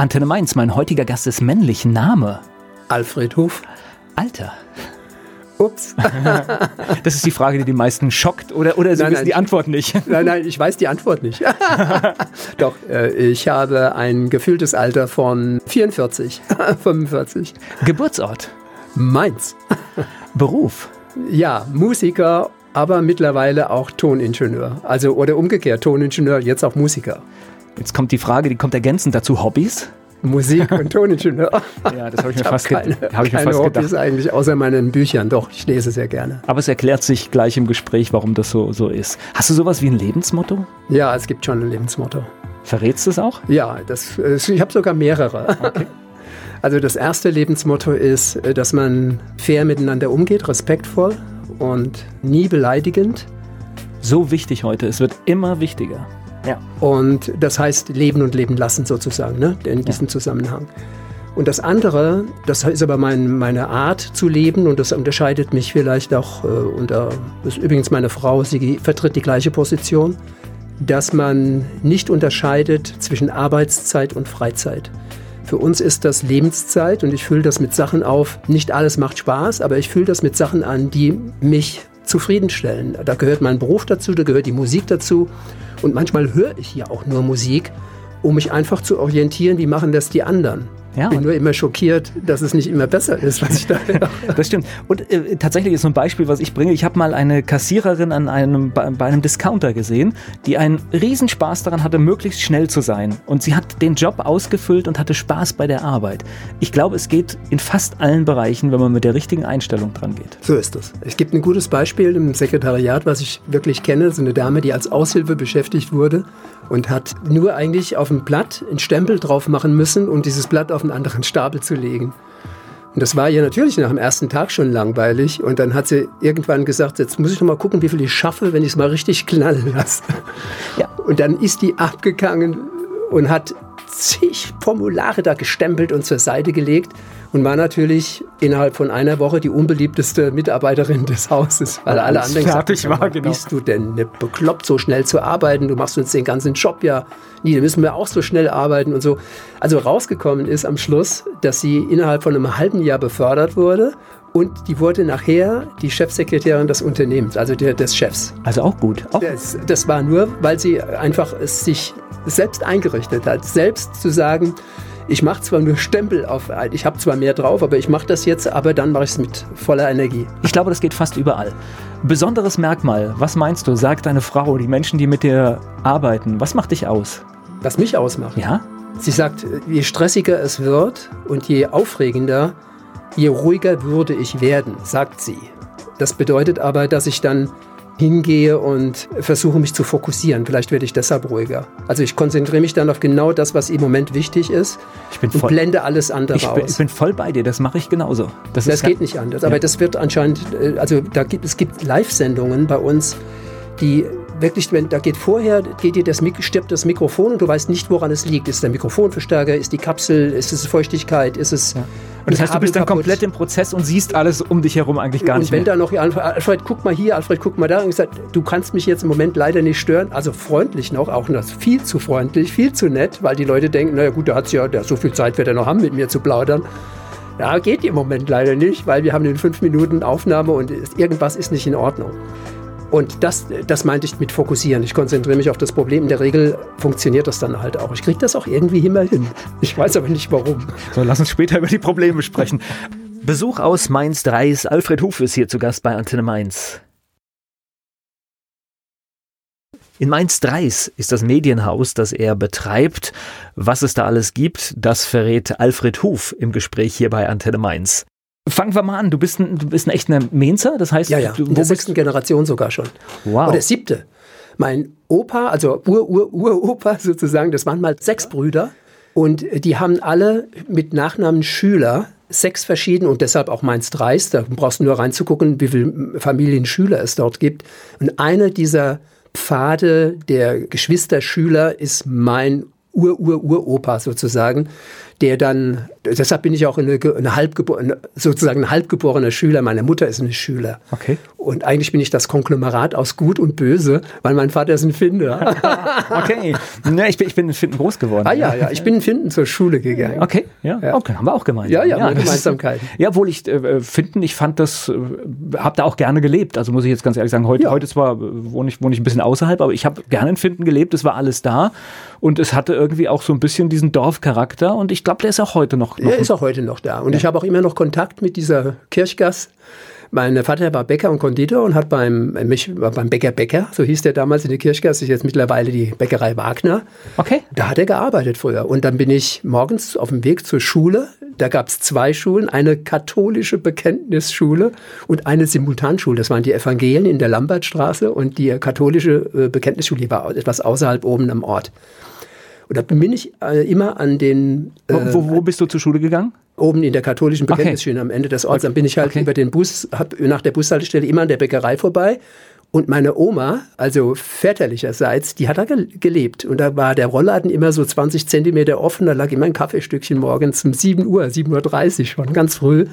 Antenne Mainz, mein heutiger Gast ist männlich. Name? Alfred Huf. Alter? Ups. das ist die Frage, die die meisten schockt, oder, oder Sie nein, wissen nein, die Antwort nicht? Nein, nein, ich weiß die Antwort nicht. Doch, äh, ich habe ein gefühltes Alter von 44, 45. Geburtsort? Mainz. Beruf? Ja, Musiker, aber mittlerweile auch Toningenieur. Also, oder umgekehrt, Toningenieur, jetzt auch Musiker. Jetzt kommt die Frage, die kommt ergänzend dazu, Hobbys? Musik und Toningenieur. ja, das habe ich mir ich fast, keine, hab ich mir keine fast Hobbys gedacht. eigentlich, außer meinen Büchern. Doch, ich lese sehr gerne. Aber es erklärt sich gleich im Gespräch, warum das so, so ist. Hast du sowas wie ein Lebensmotto? Ja, es gibt schon ein Lebensmotto. Verrätst du es auch? Ja, das, ich habe sogar mehrere. Okay. Also das erste Lebensmotto ist, dass man fair miteinander umgeht, respektvoll und nie beleidigend. So wichtig heute, es wird immer wichtiger. Ja. Und das heißt leben und leben lassen sozusagen, ne? in diesem ja. Zusammenhang. Und das andere, das ist aber mein, meine Art zu leben und das unterscheidet mich vielleicht auch äh, unter, das ist übrigens meine Frau, sie vertritt die gleiche Position, dass man nicht unterscheidet zwischen Arbeitszeit und Freizeit. Für uns ist das Lebenszeit und ich fülle das mit Sachen auf. Nicht alles macht Spaß, aber ich fülle das mit Sachen an, die mich zufriedenstellen. Da gehört mein Beruf dazu, da gehört die Musik dazu und manchmal höre ich ja auch nur Musik, um mich einfach zu orientieren, wie machen das die anderen. Ja, bin nur immer schockiert, dass es nicht immer besser ist, was ich da höre. das stimmt. Und äh, tatsächlich ist so ein Beispiel, was ich bringe. Ich habe mal eine Kassiererin an einem, bei, bei, einem Discounter gesehen, die einen Riesenspaß daran hatte, möglichst schnell zu sein. Und sie hat den Job ausgefüllt und hatte Spaß bei der Arbeit. Ich glaube, es geht in fast allen Bereichen, wenn man mit der richtigen Einstellung dran geht. So ist es. Es gibt ein gutes Beispiel im Sekretariat, was ich wirklich kenne. So eine Dame, die als Aushilfe beschäftigt wurde und hat nur eigentlich auf dem Blatt einen Stempel drauf machen müssen und dieses Blatt auf einen anderen Stapel zu legen. Und das war ihr natürlich nach dem ersten Tag schon langweilig. Und dann hat sie irgendwann gesagt, jetzt muss ich noch mal gucken, wie viel ich schaffe, wenn ich es mal richtig knallen lasse. Ja. Und dann ist die abgegangen und hat zig Formulare da gestempelt und zur Seite gelegt und war natürlich innerhalb von einer Woche die unbeliebteste Mitarbeiterin des Hauses, weil alle anderen fertig gesagt, war, genau. bist du denn nicht bekloppt, so schnell zu arbeiten? Du machst uns den ganzen Job ja nie, da müssen wir auch so schnell arbeiten und so. Also rausgekommen ist am Schluss, dass sie innerhalb von einem halben Jahr befördert wurde und die wurde nachher die Chefsekretärin des Unternehmens, also der, des Chefs. Also auch gut. Auch das, das war nur, weil sie einfach es sich selbst eingerichtet hat, selbst zu sagen, ich mache zwar nur Stempel auf, ich habe zwar mehr drauf, aber ich mache das jetzt, aber dann mache ich es mit voller Energie. Ich glaube, das geht fast überall. Besonderes Merkmal, was meinst du, sagt deine Frau, die Menschen, die mit dir arbeiten, was macht dich aus? Was mich ausmacht? Ja. Sie sagt, je stressiger es wird und je aufregender, je ruhiger würde ich werden, sagt sie. Das bedeutet aber, dass ich dann hingehe und versuche mich zu fokussieren. Vielleicht werde ich deshalb ruhiger. Also ich konzentriere mich dann auf genau das, was im Moment wichtig ist und voll, blende alles andere ich bin, aus. Ich bin voll bei dir, das mache ich genauso. Das, das geht nicht anders. Aber ja. das wird anscheinend, äh, also da gibt, es gibt Live-Sendungen bei uns, die wirklich, wenn da geht vorher, geht dir das, stirbt das Mikrofon und du weißt nicht, woran es liegt. Ist der Mikrofonverstärker, ist die Kapsel, ist es Feuchtigkeit, ist es. Ja. Und das heißt, du bist dann kaputt. komplett im Prozess und siehst alles um dich herum eigentlich gar und nicht wenn mehr. da noch, Alfred, guck mal hier, Alfred, guck mal da. Und gesagt, du kannst mich jetzt im Moment leider nicht stören. Also freundlich noch, auch noch viel zu freundlich, viel zu nett, weil die Leute denken, naja gut, der hat ja, der, so viel Zeit wird er noch haben, mit mir zu plaudern. Ja, geht im Moment leider nicht, weil wir haben in fünf Minuten Aufnahme und irgendwas ist nicht in Ordnung. Und das, das meinte ich mit fokussieren. Ich konzentriere mich auf das Problem. In der Regel funktioniert das dann halt auch. Ich kriege das auch irgendwie immer hin. Ich weiß aber nicht warum. So, lass uns später über die Probleme sprechen. Besuch aus Mainz 3 ist Alfred Huf ist hier zu Gast bei Antenne Mainz. In Mainz 3 ist das Medienhaus, das er betreibt. Was es da alles gibt, das verrät Alfred Huf im Gespräch hier bei Antenne Mainz. Fangen wir mal an. Du bist ein, du bist ein echter Mainzer, das heißt, ja, ja. Du, in der sechsten Generation sogar schon. Wow. Oder siebte. Mein Opa, also Ur-Ur-Uropa sozusagen, das waren mal sechs Brüder und die haben alle mit Nachnamen Schüler sechs verschiedene und deshalb auch Mainz Dreist. Da brauchst du nur reinzugucken, wie viele Familienschüler es dort gibt. Und einer dieser Pfade der Geschwisterschüler ist mein Ur-Ur-Uropa sozusagen der dann, deshalb bin ich auch eine, eine halbgeborene, sozusagen ein halbgeborener Schüler. Meine Mutter ist eine Schüler. Okay. Und eigentlich bin ich das Konglomerat aus Gut und Böse, weil mein Vater ist ein Finder. okay. Ja, ich, bin, ich bin in Finden groß geworden. Ah ja, ja, ich bin in Finden zur Schule gegangen. Okay, ja. ja. Okay, haben wir auch gemeinsam. Ja, ja, ja Gemeinsamkeiten. Ja, obwohl ich äh, Finden, ich fand das, äh, habe da auch gerne gelebt. Also muss ich jetzt ganz ehrlich sagen, heute, ja. heute zwar äh, wohne ich, wohne ich ein bisschen außerhalb, aber ich habe gerne in Finden gelebt, es war alles da und es hatte irgendwie auch so ein bisschen diesen Dorfcharakter und ich glaube, der ist auch heute noch. noch er ist auch heute noch da und ja. ich habe auch immer noch Kontakt mit dieser Kirchgasse mein Vater war Bäcker und Konditor und hat beim, äh, mich, beim Bäcker Bäcker, so hieß der damals in der Kirchgasse, ist jetzt mittlerweile die Bäckerei Wagner. Okay. Da hat er gearbeitet früher. Und dann bin ich morgens auf dem Weg zur Schule. Da gab es zwei Schulen, eine katholische Bekenntnisschule und eine Simultanschule. Das waren die Evangelien in der Lambertstraße und die katholische äh, Bekenntnisschule, die war etwas außerhalb oben am Ort. Und da bin ich äh, immer an den. Äh, wo, wo, bist du zur Schule gegangen? Oben in der katholischen Bekenntnisschule okay. am Ende des Orts. Dann bin ich halt okay. über den Bus, hab nach der Bushaltestelle immer an der Bäckerei vorbei. Und meine Oma, also väterlicherseits, die hat da gelebt. Und da war der Rollladen immer so 20 Zentimeter offen. Da lag immer ein Kaffeestückchen morgens um 7 Uhr, 7.30 Uhr schon, ganz früh.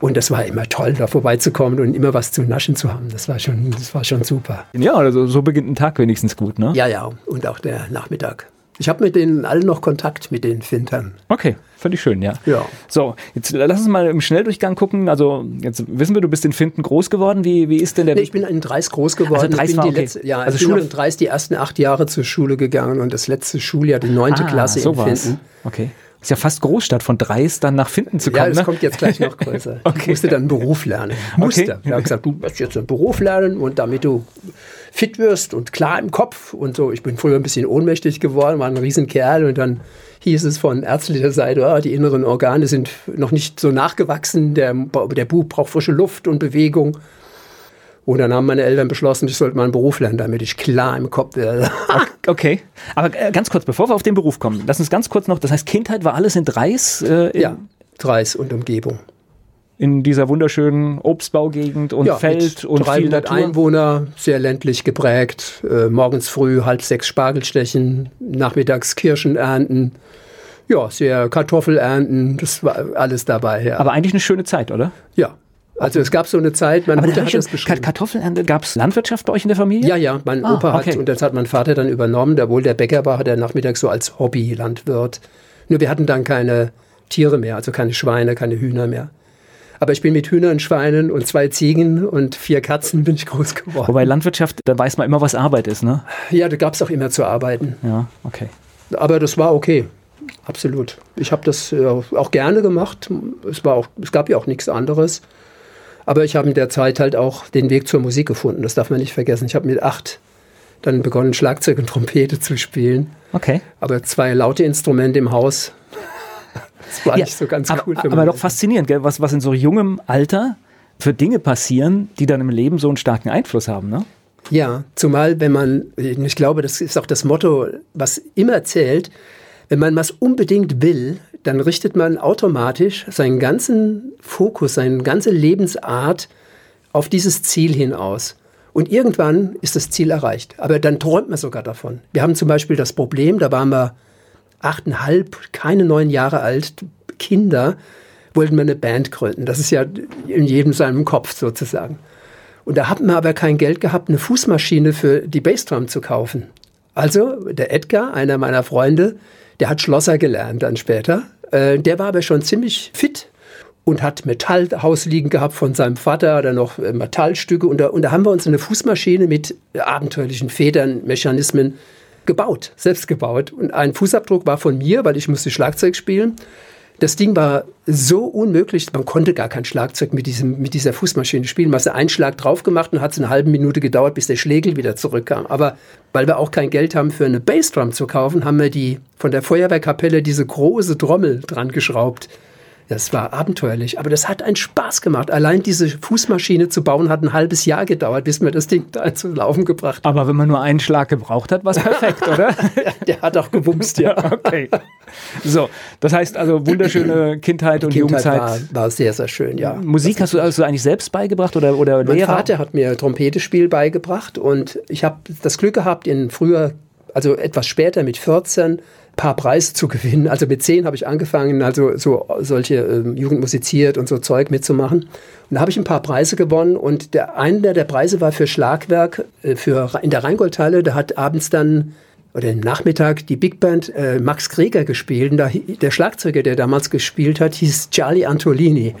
Und das war immer toll, da vorbeizukommen und immer was zu naschen zu haben. Das war schon, das war schon super. Ja, also so beginnt ein Tag wenigstens gut, ne? Ja, ja. Und auch der Nachmittag. Ich habe mit denen allen noch Kontakt, mit den Fintern. Okay, ich schön, ja. Ja. So, jetzt lass uns mal im Schnelldurchgang gucken. Also, jetzt wissen wir, du bist in Finden groß geworden. Wie, wie ist denn der. Nee, ich bin in Dreis groß geworden. Also, Dreis ich bin war, die okay. letzte, ja, also ich Schule? bin in Dreis die ersten acht Jahre zur Schule gegangen und das letzte Schuljahr, die neunte ah, Klasse in Finden. Okay. Ist ja fast Großstadt, von Dreis dann nach Finden zu kommen. Ja, das ne? kommt jetzt gleich noch größer. okay. Ich musste dann einen Beruf lernen. Musste. Okay. Ich habe gesagt, du musst jetzt einen Beruf lernen und damit du fit wirst und klar im Kopf und so. Ich bin früher ein bisschen ohnmächtig geworden, war ein Riesenkerl und dann hieß es von ärztlicher Seite, oh, die inneren Organe sind noch nicht so nachgewachsen, der, der Bub braucht frische Luft und Bewegung. Und dann haben meine Eltern beschlossen, ich sollte mal einen Beruf lernen, damit ich klar im Kopf werde. okay, aber äh, ganz kurz, bevor wir auf den Beruf kommen, lass uns ganz kurz noch, das heißt, Kindheit war alles in Dreis? Äh, in ja, Dreis und Umgebung in dieser wunderschönen Obstbaugegend und ja, Feld und 300 Einwohner, sehr ländlich geprägt. Äh, morgens früh halb sechs Spargel stechen, nachmittags Kirschen ernten. Ja, sehr Kartoffel ernten, das war alles dabei. Ja. Aber eigentlich eine schöne Zeit, oder? Ja, also es gab so eine Zeit, meine Aber Mutter hat das beschrieben. Kartoffelernte, gab es Landwirtschaft bei euch in der Familie? Ja, ja, mein ah, Opa okay. hat, und das hat mein Vater dann übernommen, obwohl der Bäcker war, hat er nachmittags so als Hobby-Landwirt. Nur wir hatten dann keine Tiere mehr, also keine Schweine, keine Hühner mehr. Aber ich bin mit Hühnern, Schweinen und zwei Ziegen und vier Katzen bin ich groß geworden. Wobei Landwirtschaft, da weiß man immer, was Arbeit ist, ne? Ja, da gab es auch immer zu arbeiten. Ja, okay. Aber das war okay. Absolut. Ich habe das äh, auch gerne gemacht. Es, war auch, es gab ja auch nichts anderes. Aber ich habe in der Zeit halt auch den Weg zur Musik gefunden. Das darf man nicht vergessen. Ich habe mit acht dann begonnen, Schlagzeug und Trompete zu spielen. Okay. Aber zwei laute Instrumente im Haus das war ja, nicht so ganz aber, cool. Für aber doch faszinierend, gell? Was, was in so jungem Alter für Dinge passieren, die dann im Leben so einen starken Einfluss haben, ne? Ja, zumal wenn man, ich glaube, das ist auch das Motto, was immer zählt, wenn man was unbedingt will, dann richtet man automatisch seinen ganzen Fokus, seine ganze Lebensart auf dieses Ziel hin aus. Und irgendwann ist das Ziel erreicht. Aber dann träumt man sogar davon. Wir haben zum Beispiel das Problem, da waren wir achteinhalb, keine neun Jahre alt, Kinder, wollten wir eine Band gründen. Das ist ja in jedem seinem Kopf sozusagen. Und da hatten wir aber kein Geld gehabt, eine Fußmaschine für die Bassdrum zu kaufen. Also der Edgar, einer meiner Freunde, der hat Schlosser gelernt dann später. Äh, der war aber schon ziemlich fit und hat Metallhaus liegen gehabt von seinem Vater oder noch äh, Metallstücke. Und da, und da haben wir uns eine Fußmaschine mit abenteuerlichen Federn, Mechanismen gebaut, selbst gebaut. Und ein Fußabdruck war von mir, weil ich musste Schlagzeug spielen. Das Ding war so unmöglich, man konnte gar kein Schlagzeug mit, diesem, mit dieser Fußmaschine spielen. Man hat einen Schlag drauf gemacht und hat es eine halbe Minute gedauert, bis der Schlägel wieder zurückkam. Aber weil wir auch kein Geld haben für eine Bassdrum zu kaufen, haben wir die von der Feuerwehrkapelle diese große Trommel dran geschraubt. Das war abenteuerlich, aber das hat einen Spaß gemacht. Allein diese Fußmaschine zu bauen hat ein halbes Jahr gedauert, bis wir das Ding da zu laufen gebracht haben. Aber wenn man nur einen Schlag gebraucht hat, war es perfekt, oder? Der hat auch gewumst, ja. okay. So, das heißt also wunderschöne Kindheit und Kindheit Jugendzeit. War, war sehr, sehr schön, ja. Musik hast du also eigentlich selbst beigebracht oder, oder Mein Lehrer? Vater hat mir Trompetespiel beigebracht und ich habe das Glück gehabt, in früher also etwas später mit 14 paar Preise zu gewinnen. Also mit 10 habe ich angefangen, also so solche äh, Jugend musiziert und so Zeug mitzumachen. Und da habe ich ein paar Preise gewonnen und der einer der Preise war für Schlagwerk äh, für in der Rheingoldhalle. Da hat abends dann oder im Nachmittag die Big Band äh, Max Greger gespielt. Und da, der Schlagzeuger, der damals gespielt hat, hieß Charlie Antolini.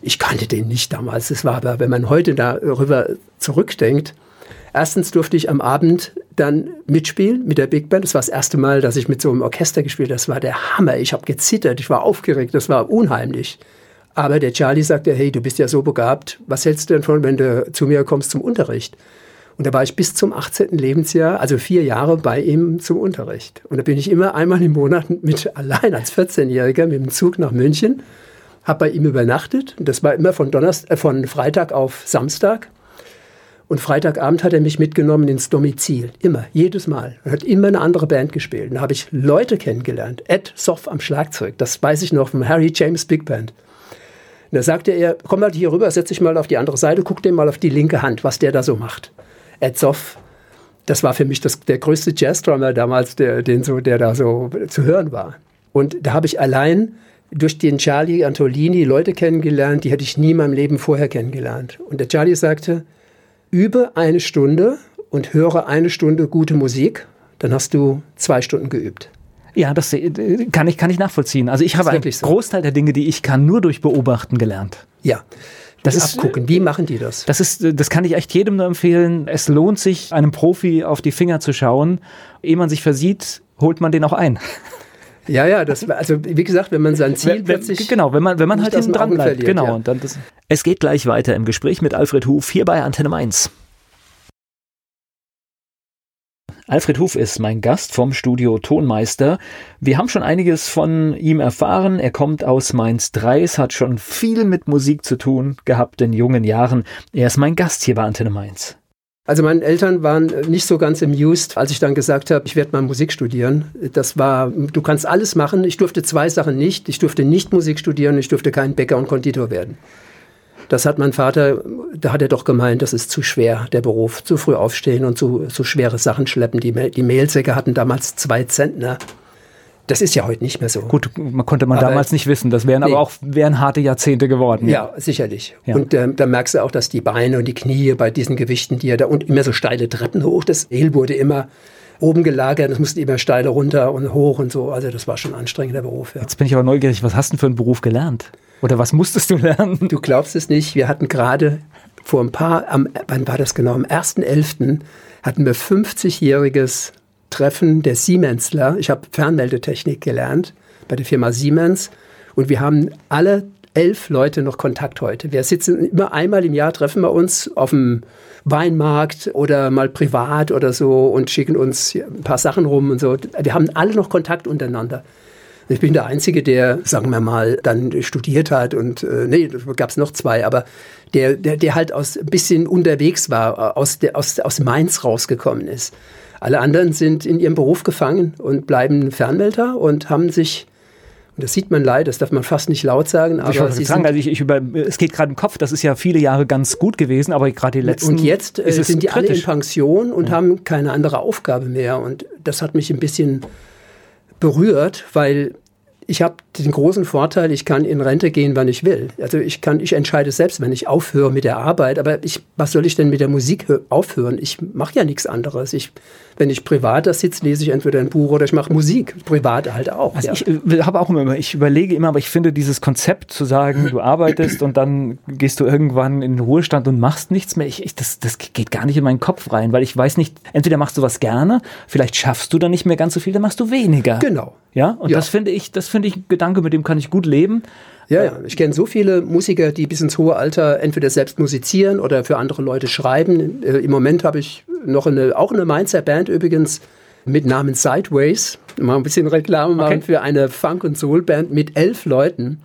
Ich kannte den nicht damals. Das war aber, wenn man heute darüber zurückdenkt, erstens durfte ich am Abend dann mitspielen mit der Big Band. Das war das erste Mal, dass ich mit so einem Orchester gespielt habe. Das war der Hammer. Ich habe gezittert, ich war aufgeregt, das war unheimlich. Aber der Charlie sagte, hey, du bist ja so begabt, was hältst du denn von, wenn du zu mir kommst zum Unterricht? Und da war ich bis zum 18. Lebensjahr, also vier Jahre bei ihm zum Unterricht. Und da bin ich immer einmal im Monat mit allein als 14-Jähriger mit dem Zug nach München, habe bei ihm übernachtet. Das war immer von, Donnerstag, äh, von Freitag auf Samstag. Und Freitagabend hat er mich mitgenommen ins Domizil. Immer, jedes Mal. Er hat immer eine andere Band gespielt. Und da habe ich Leute kennengelernt. Ed Soff am Schlagzeug, das weiß ich noch vom Harry James Big Band. Und da sagte er, komm mal hier rüber, setz dich mal auf die andere Seite, guck dir mal auf die linke Hand, was der da so macht. Ed Soff, das war für mich das, der größte Jazzdrummer damals, der, den so, der da so zu hören war. Und da habe ich allein durch den Charlie Antolini Leute kennengelernt, die hätte ich nie in meinem Leben vorher kennengelernt. Und der Charlie sagte, übe eine Stunde und höre eine Stunde gute Musik, dann hast du zwei Stunden geübt. Ja, das äh, kann ich, kann ich nachvollziehen. Also ich habe einen so. Großteil der Dinge, die ich kann, nur durch Beobachten gelernt. Ja. Das ist, abgucken. Wie machen die das? Das ist, das kann ich echt jedem nur empfehlen. Es lohnt sich, einem Profi auf die Finger zu schauen. Ehe man sich versieht, holt man den auch ein. Ja, ja, das, also wie gesagt, wenn man sein Ziel plötzlich. Genau, wenn man, wenn man halt hinten dran bleibt. Verliert, genau. Ja. Und dann das es geht gleich weiter im Gespräch mit Alfred Huf hier bei Antenne Mainz. Alfred Huf ist mein Gast vom Studio Tonmeister. Wir haben schon einiges von ihm erfahren. Er kommt aus Mainz 3, hat schon viel mit Musik zu tun gehabt in jungen Jahren. Er ist mein Gast hier bei Antenne Mainz. Also meine Eltern waren nicht so ganz amused, als ich dann gesagt habe, ich werde mal Musik studieren. Das war, du kannst alles machen. Ich durfte zwei Sachen nicht. Ich durfte nicht Musik studieren, ich durfte kein Bäcker und Konditor werden. Das hat mein Vater, da hat er doch gemeint, das ist zu schwer, der Beruf. Zu früh aufstehen und zu, zu schwere Sachen schleppen. Die, die Mehlsäcke hatten damals zwei Zentner. Das ist ja heute nicht mehr so. Gut, man konnte man aber, damals nicht wissen. Das wären nee. aber auch wären harte Jahrzehnte geworden. Ja, sicherlich. Ja. Und äh, da merkst du auch, dass die Beine und die Knie bei diesen Gewichten, die er da und immer so steile Treppen hoch, das Hehl wurde immer oben gelagert, es musste immer steile runter und hoch und so. Also das war schon ein anstrengender Beruf. Ja. Jetzt bin ich aber neugierig, was hast du für einen Beruf gelernt? Oder was musstest du lernen? Du glaubst es nicht. Wir hatten gerade vor ein paar, am, wann war das genau? Am 1.11. hatten wir 50-jähriges Treffen der Siemensler. Ich habe Fernmeldetechnik gelernt bei der Firma Siemens. Und wir haben alle elf Leute noch Kontakt heute. Wir sitzen immer einmal im Jahr, treffen wir uns auf dem Weinmarkt oder mal privat oder so und schicken uns ein paar Sachen rum und so. Wir haben alle noch Kontakt untereinander. Ich bin der Einzige, der, sagen wir mal, dann studiert hat und, äh, nee, gab es noch zwei, aber der, der, der halt aus, ein bisschen unterwegs war, aus, der, aus, aus Mainz rausgekommen ist. Alle anderen sind in ihrem Beruf gefangen und bleiben Fernmelder und haben sich und das sieht man leider, das darf man fast nicht laut sagen. Aber ich wollte sagen, also ich, ich über, es geht gerade im Kopf, das ist ja viele Jahre ganz gut gewesen, aber gerade die letzten. Und jetzt äh, sind die kritisch. alle in Pension und ja. haben keine andere Aufgabe mehr. Und das hat mich ein bisschen berührt, weil ich habe den großen Vorteil, ich kann in Rente gehen, wann ich will. Also ich kann, ich entscheide selbst, wenn ich aufhöre mit der Arbeit. Aber ich, was soll ich denn mit der Musik aufhören? Ich mache ja nichts anderes. Ich, wenn ich privat da sitze, lese ich entweder ein Buch oder ich mache Musik. Privat halt auch. Also ja. ich äh, habe auch immer, ich überlege immer, aber ich finde dieses Konzept zu sagen, du arbeitest und dann gehst du irgendwann in den Ruhestand und machst nichts mehr. Ich, ich, das, das geht gar nicht in meinen Kopf rein, weil ich weiß nicht, entweder machst du was gerne, vielleicht schaffst du dann nicht mehr ganz so viel, dann machst du weniger. Genau. Ja, und ja. das finde ich, das finde ich ein Gedanke, mit dem kann ich gut leben. Ja, ja. Ich kenne so viele Musiker, die bis ins hohe Alter entweder selbst musizieren oder für andere Leute schreiben. Äh, Im Moment habe ich noch eine, auch eine Mainzer Band übrigens mit Namen Sideways. Mal ein bisschen Reklame machen okay. für eine Funk- und Soul-Band mit elf Leuten,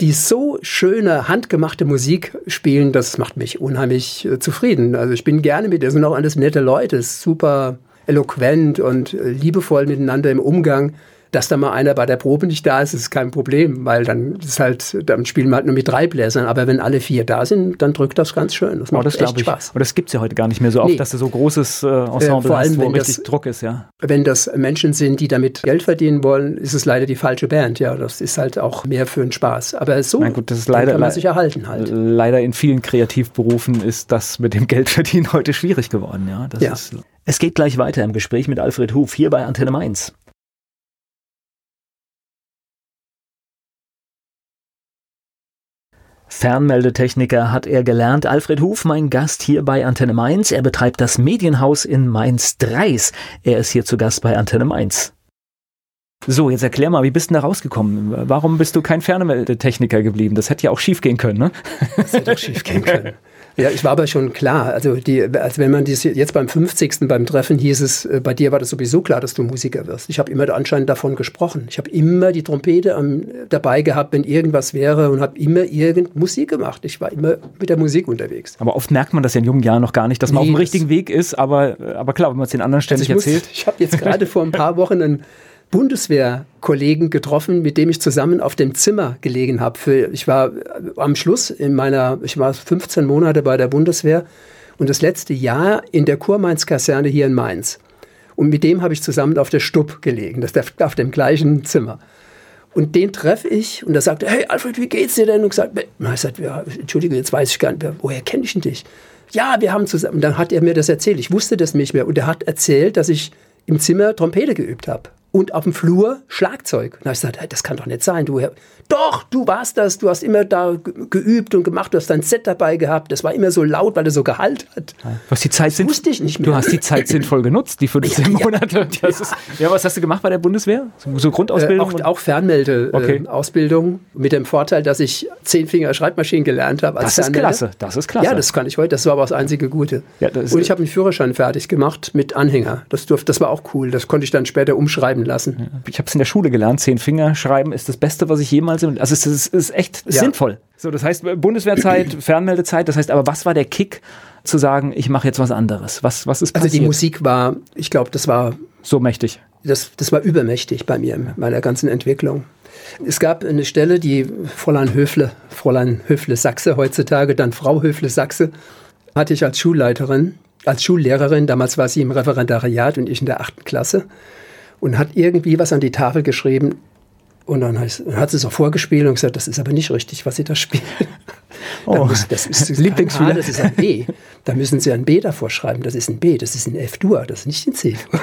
die so schöne, handgemachte Musik spielen. Das macht mich unheimlich äh, zufrieden. Also ich bin gerne mit, das sind auch alles nette Leute, super eloquent und äh, liebevoll miteinander im Umgang. Dass da mal einer bei der Probe nicht da ist, ist kein Problem, weil dann ist halt, dann spielen wir halt nur mit drei Bläsern. Aber wenn alle vier da sind, dann drückt das ganz schön. Das macht oh, das echt Spaß. Aber das gibt es ja heute gar nicht mehr so oft, nee. dass du so großes äh, Ensemble äh, allem, hast, wo richtig das, Druck ist, ja. Wenn das Menschen sind, die damit Geld verdienen wollen, ist es leider die falsche Band. Ja, das ist halt auch mehr für den Spaß. Aber so gut, das ist leider, kann man sich erhalten halt. Leider in vielen Kreativberufen ist das mit dem Geldverdienen heute schwierig geworden. Ja, das ja. Ist, es geht gleich weiter im Gespräch mit Alfred Huf hier bei Antenne Mainz. Fernmeldetechniker hat er gelernt. Alfred Huf, mein Gast hier bei Antenne Mainz. Er betreibt das Medienhaus in Mainz-Dreis. Er ist hier zu Gast bei Antenne Mainz. So, jetzt erklär mal, wie bist du da rausgekommen? Warum bist du kein Fernmeldetechniker geblieben? Das hätte ja auch schief gehen können, ne? Das hätte auch schief gehen können. Ja, ich war aber schon klar. Also, die, also wenn man dies jetzt beim 50. beim Treffen hieß es, äh, bei dir war das sowieso klar, dass du Musiker wirst. Ich habe immer anscheinend davon gesprochen. Ich habe immer die Trompete am, dabei gehabt, wenn irgendwas wäre und habe immer irgend Musik gemacht. Ich war immer mit der Musik unterwegs. Aber oft merkt man das ja in jungen Jahren noch gar nicht, dass man nee, auf dem richtigen Weg ist. Aber, aber klar, wenn man es den anderen ständig also erzählt. Muss, ich habe jetzt gerade vor ein paar Wochen einen Bundeswehrkollegen getroffen, mit dem ich zusammen auf dem Zimmer gelegen habe. Ich war am Schluss in meiner, ich war 15 Monate bei der Bundeswehr und das letzte Jahr in der Kurmainz-Kaserne hier in Mainz. Und mit dem habe ich zusammen auf der Stub gelegen, das auf dem gleichen Zimmer. Und den treffe ich und er sagte, hey Alfred, wie geht's dir denn? Und gesagt, ich sagte, ja, Entschuldige, jetzt weiß ich gar nicht, woher kenne ich denn dich? Ja, wir haben zusammen. Und dann hat er mir das erzählt. Ich wusste das nicht mehr. Und er hat erzählt, dass ich im Zimmer Trompete geübt habe und auf dem Flur Schlagzeug. Und da habe ich gesagt, das kann doch nicht sein. Du, doch, du warst das. Du hast immer da geübt und gemacht. Du hast dein Set dabei gehabt. Das war immer so laut, weil er so Gehalt hat. Was die Zeit das sind, wusste ich nicht mehr. Du hast die Zeit sinnvoll genutzt, die 15 ja, Monate. Ja, ist, ja, was hast du gemacht bei der Bundeswehr? So, so Grundausbildung? Äh, auch, auch Fernmeldeausbildung. Okay. Äh, mit dem Vorteil, dass ich zehn Finger Schreibmaschinen gelernt habe. Das ist klasse. Das ist klasse. Ja, das kann ich heute. Das war aber das einzige Gute. Und ich habe einen Führerschein fertig gemacht mit Anhänger. Das, durfte, das war auch cool. Das konnte ich dann später umschreiben lassen. Ich habe es in der Schule gelernt. Zehn Finger schreiben ist das Beste, was ich jemals. Also es ist, ist echt ja. sinnvoll. So, das heißt Bundeswehrzeit, Fernmeldezeit. Das heißt, aber was war der Kick, zu sagen, ich mache jetzt was anderes? Was, was ist passiert? Also die Musik war, ich glaube, das war so mächtig. Das, das war übermächtig bei mir, in meiner ganzen Entwicklung. Es gab eine Stelle, die Fräulein Höfle, Fräulein Höfle Sachse heutzutage, dann Frau Höfle Sachse, hatte ich als Schulleiterin, als Schullehrerin. Damals war sie im Referendariat und ich in der achten Klasse und hat irgendwie was an die Tafel geschrieben. Und dann hat sie es auch vorgespielt und gesagt, das ist aber nicht richtig, was sie da spielen. Oh, muss, das ist Lieblingsspieler. Das ist ein B. Da müssen Sie ein B davor schreiben. Das ist ein B, das ist ein F-Dur, das ist nicht ein C-Dur.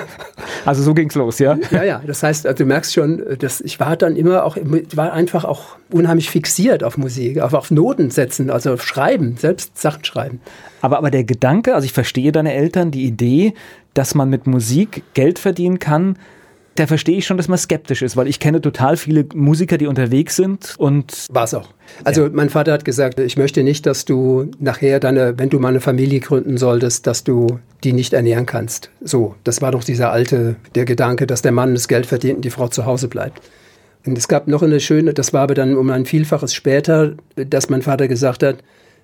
Also so ging es los, ja? Ja, ja. Das heißt, also du merkst schon, dass ich war dann immer auch, war einfach auch unheimlich fixiert auf Musik, auf, auf Noten setzen, also auf Schreiben, selbst Sachen schreiben. Aber, aber der Gedanke, also ich verstehe deine Eltern, die Idee, dass man mit Musik Geld verdienen kann, da verstehe ich schon, dass man skeptisch ist, weil ich kenne total viele Musiker, die unterwegs sind und. War es auch. Also ja. mein Vater hat gesagt, ich möchte nicht, dass du nachher deine, wenn du mal eine Familie gründen solltest, dass du die nicht ernähren kannst. So, das war doch dieser alte, der Gedanke, dass der Mann das Geld verdient und die Frau zu Hause bleibt. Und es gab noch eine schöne, das war aber dann um ein Vielfaches später, dass mein Vater gesagt hat,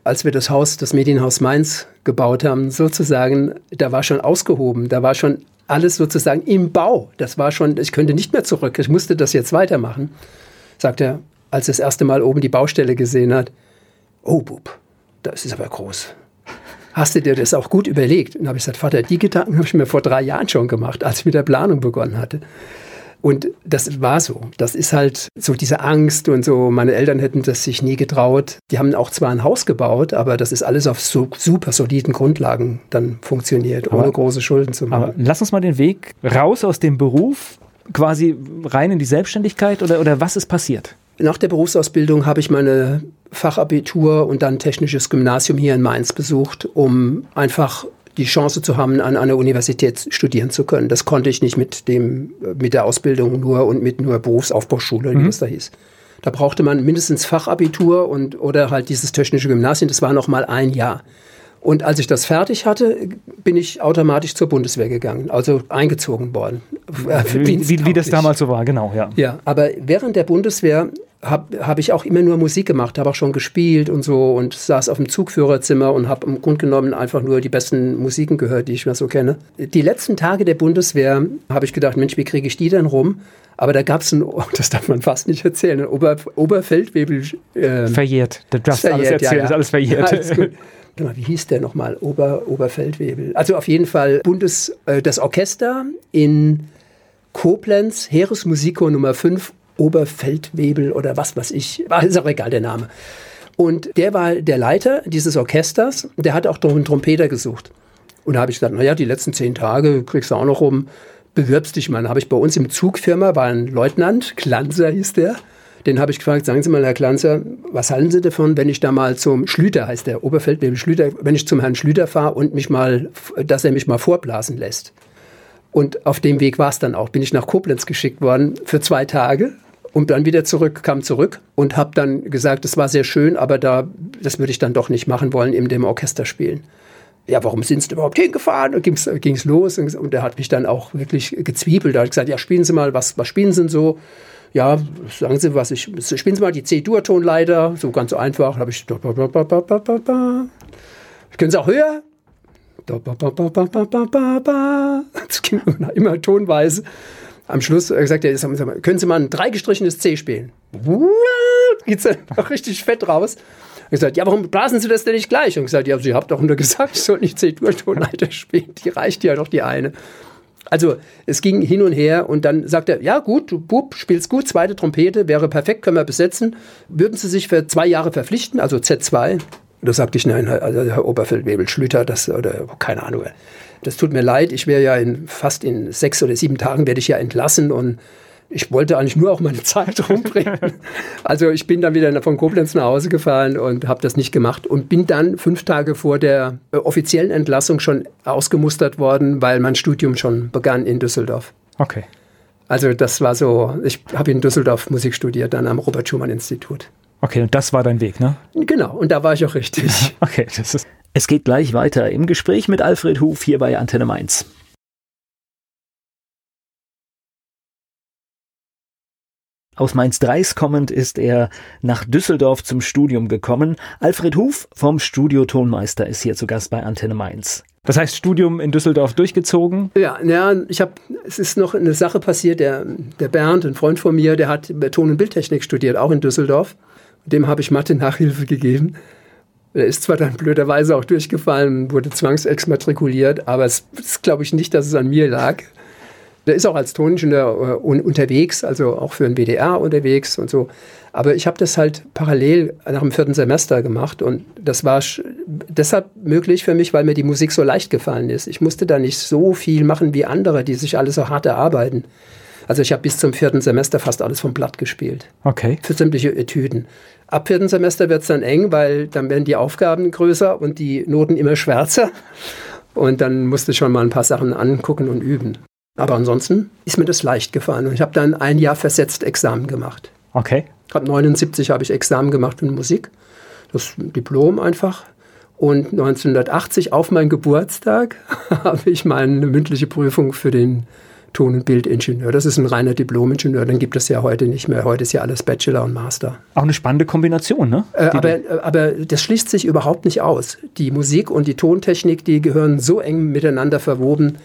als wir das Haus, das Medienhaus Mainz gebaut haben, sozusagen, da war schon ausgehoben, da war schon alles sozusagen im Bau. Das war schon, ich könnte nicht mehr zurück, ich musste das jetzt weitermachen. Sagt er, als er das erste Mal oben die Baustelle gesehen hat, oh Bub, das ist aber groß. Hast du dir das auch gut überlegt? Und habe ich gesagt, Vater, die Gedanken habe ich mir vor drei Jahren schon gemacht, als ich mit der Planung begonnen hatte. Und das war so. Das ist halt so diese Angst und so. Meine Eltern hätten das sich nie getraut. Die haben auch zwar ein Haus gebaut, aber das ist alles auf so super soliden Grundlagen dann funktioniert, ohne aber, große Schulden zu machen. Aber lass uns mal den Weg raus aus dem Beruf, quasi rein in die Selbstständigkeit oder, oder was ist passiert? Nach der Berufsausbildung habe ich meine Fachabitur und dann technisches Gymnasium hier in Mainz besucht, um einfach die Chance zu haben, an einer Universität studieren zu können. Das konnte ich nicht mit, dem, mit der Ausbildung nur und mit nur Berufsaufbauschule, mhm. wie das da hieß. Da brauchte man mindestens Fachabitur und, oder halt dieses technische Gymnasium. Das war noch mal ein Jahr. Und als ich das fertig hatte, bin ich automatisch zur Bundeswehr gegangen, also eingezogen worden. Wie, wie, wie, das damals so war, genau, ja. Ja, aber während der Bundeswehr habe hab ich auch immer nur Musik gemacht, habe auch schon gespielt und so und saß auf dem Zugführerzimmer und habe im Grunde genommen einfach nur die besten Musiken gehört, die ich mir so kenne. Die letzten Tage der Bundeswehr habe ich gedacht, Mensch, wie kriege ich die denn rum? Aber da gab es ein, oh, das darf man fast nicht erzählen, ein Ober, Oberfeldwebel. Äh, verjährt. Du darfst verjährt, alles erzählen, ja, ja. ist alles verjährt. Ja, alles. Wie hieß der nochmal? Ober, Oberfeldwebel. Also auf jeden Fall Bundes, äh, das Orchester in Koblenz, Heeresmusikchor Nummer 5, Oberfeldwebel oder was weiß ich. Ist auch egal der Name. Und der war der Leiter dieses Orchesters. Der hat auch einen Trompeter gesucht. Und da habe ich gesagt, naja, die letzten zehn Tage kriegst du auch noch rum, bewirbst dich mal. Da habe ich bei uns im Zugfirma, war ein Leutnant, Glanzer hieß der, den habe ich gefragt, sagen Sie mal, Herr Glanzer, was halten Sie davon, wenn ich da mal zum Schlüter, heißt der Oberfeldwebel Schlüter, wenn ich zum Herrn Schlüter fahre und mich mal, dass er mich mal vorblasen lässt. Und auf dem Weg war es dann auch. Bin ich nach Koblenz geschickt worden für zwei Tage und dann wieder zurück, kam zurück und habe dann gesagt, es war sehr schön, aber da, das würde ich dann doch nicht machen wollen, in dem Orchester spielen. Ja, warum sind Sie überhaupt hingefahren? Und ging es los und, und er hat mich dann auch wirklich gezwiebelt. Er hat gesagt, ja, spielen Sie mal, was, was spielen Sie denn so? Ja, sagen Sie, was ich, spielen Sie mal die C-Dur-Tonleiter, so ganz einfach. Habe ich, können Sie auch höher? Das ging immer tonweise. Am Schluss gesagt, ja, können Sie mal ein dreigestrichenes C spielen? Geht dann richtig fett raus. Und gesagt, ja, warum blasen Sie das denn nicht gleich? Und gesagt, ja, Sie haben doch nur gesagt, ich soll nicht C-Dur-Tonleiter spielen. Die reicht ja doch die eine. Also es ging hin und her und dann sagt er, ja gut, du Bub, spielst gut, zweite Trompete, wäre perfekt, können wir besetzen. Würden Sie sich für zwei Jahre verpflichten, also Z2? Da sagte ich, nein, also Herr Oberfeldwebel, Schlüter, das, oder keine Ahnung. Das tut mir leid, ich wäre ja in fast in sechs oder sieben Tagen werde ich ja entlassen und ich wollte eigentlich nur auch meine Zeit rumbringen. also ich bin dann wieder von Koblenz nach Hause gefahren und habe das nicht gemacht und bin dann fünf Tage vor der äh, offiziellen Entlassung schon ausgemustert worden, weil mein Studium schon begann in Düsseldorf. Okay. Also das war so, ich habe in Düsseldorf Musik studiert, dann am Robert Schumann Institut. Okay, und das war dein Weg, ne? Genau, und da war ich auch richtig. okay, das ist. Es geht gleich weiter im Gespräch mit Alfred Huf hier bei Antenne Mainz. Aus Mainz-Dreis kommend ist er nach Düsseldorf zum Studium gekommen. Alfred Huf vom Studio Tonmeister ist hier zu Gast bei Antenne Mainz. Das heißt, Studium in Düsseldorf durchgezogen? Ja, ja ich habe, es ist noch eine Sache passiert, der, der Bernd, ein Freund von mir, der hat Ton- und Bildtechnik studiert, auch in Düsseldorf. Dem habe ich Mathe-Nachhilfe gegeben. Er ist zwar dann blöderweise auch durchgefallen, wurde zwangsexmatrikuliert, aber es ist, glaube ich, nicht, dass es an mir lag. Der ist auch als Toningenieur äh, unterwegs, also auch für den WDR unterwegs und so. Aber ich habe das halt parallel nach dem vierten Semester gemacht und das war deshalb möglich für mich, weil mir die Musik so leicht gefallen ist. Ich musste da nicht so viel machen wie andere, die sich alles so hart erarbeiten. Also ich habe bis zum vierten Semester fast alles vom Blatt gespielt. Okay. Für sämtliche Etüden. Ab vierten Semester wird es dann eng, weil dann werden die Aufgaben größer und die Noten immer schwärzer. Und dann musste ich schon mal ein paar Sachen angucken und üben. Aber ansonsten ist mir das leicht gefallen. Und ich habe dann ein Jahr versetzt Examen gemacht. Okay. Ab 79 habe ich Examen gemacht in Musik. Das Diplom einfach. Und 1980 auf meinen Geburtstag habe ich meine mündliche Prüfung für den Ton- und Bildingenieur. Das ist ein reiner Diplom-Ingenieur, den gibt es ja heute nicht mehr. Heute ist ja alles Bachelor und Master. Auch eine spannende Kombination, ne? Äh, aber, äh, aber das schließt sich überhaupt nicht aus. Die Musik und die Tontechnik, die gehören so eng miteinander verwoben.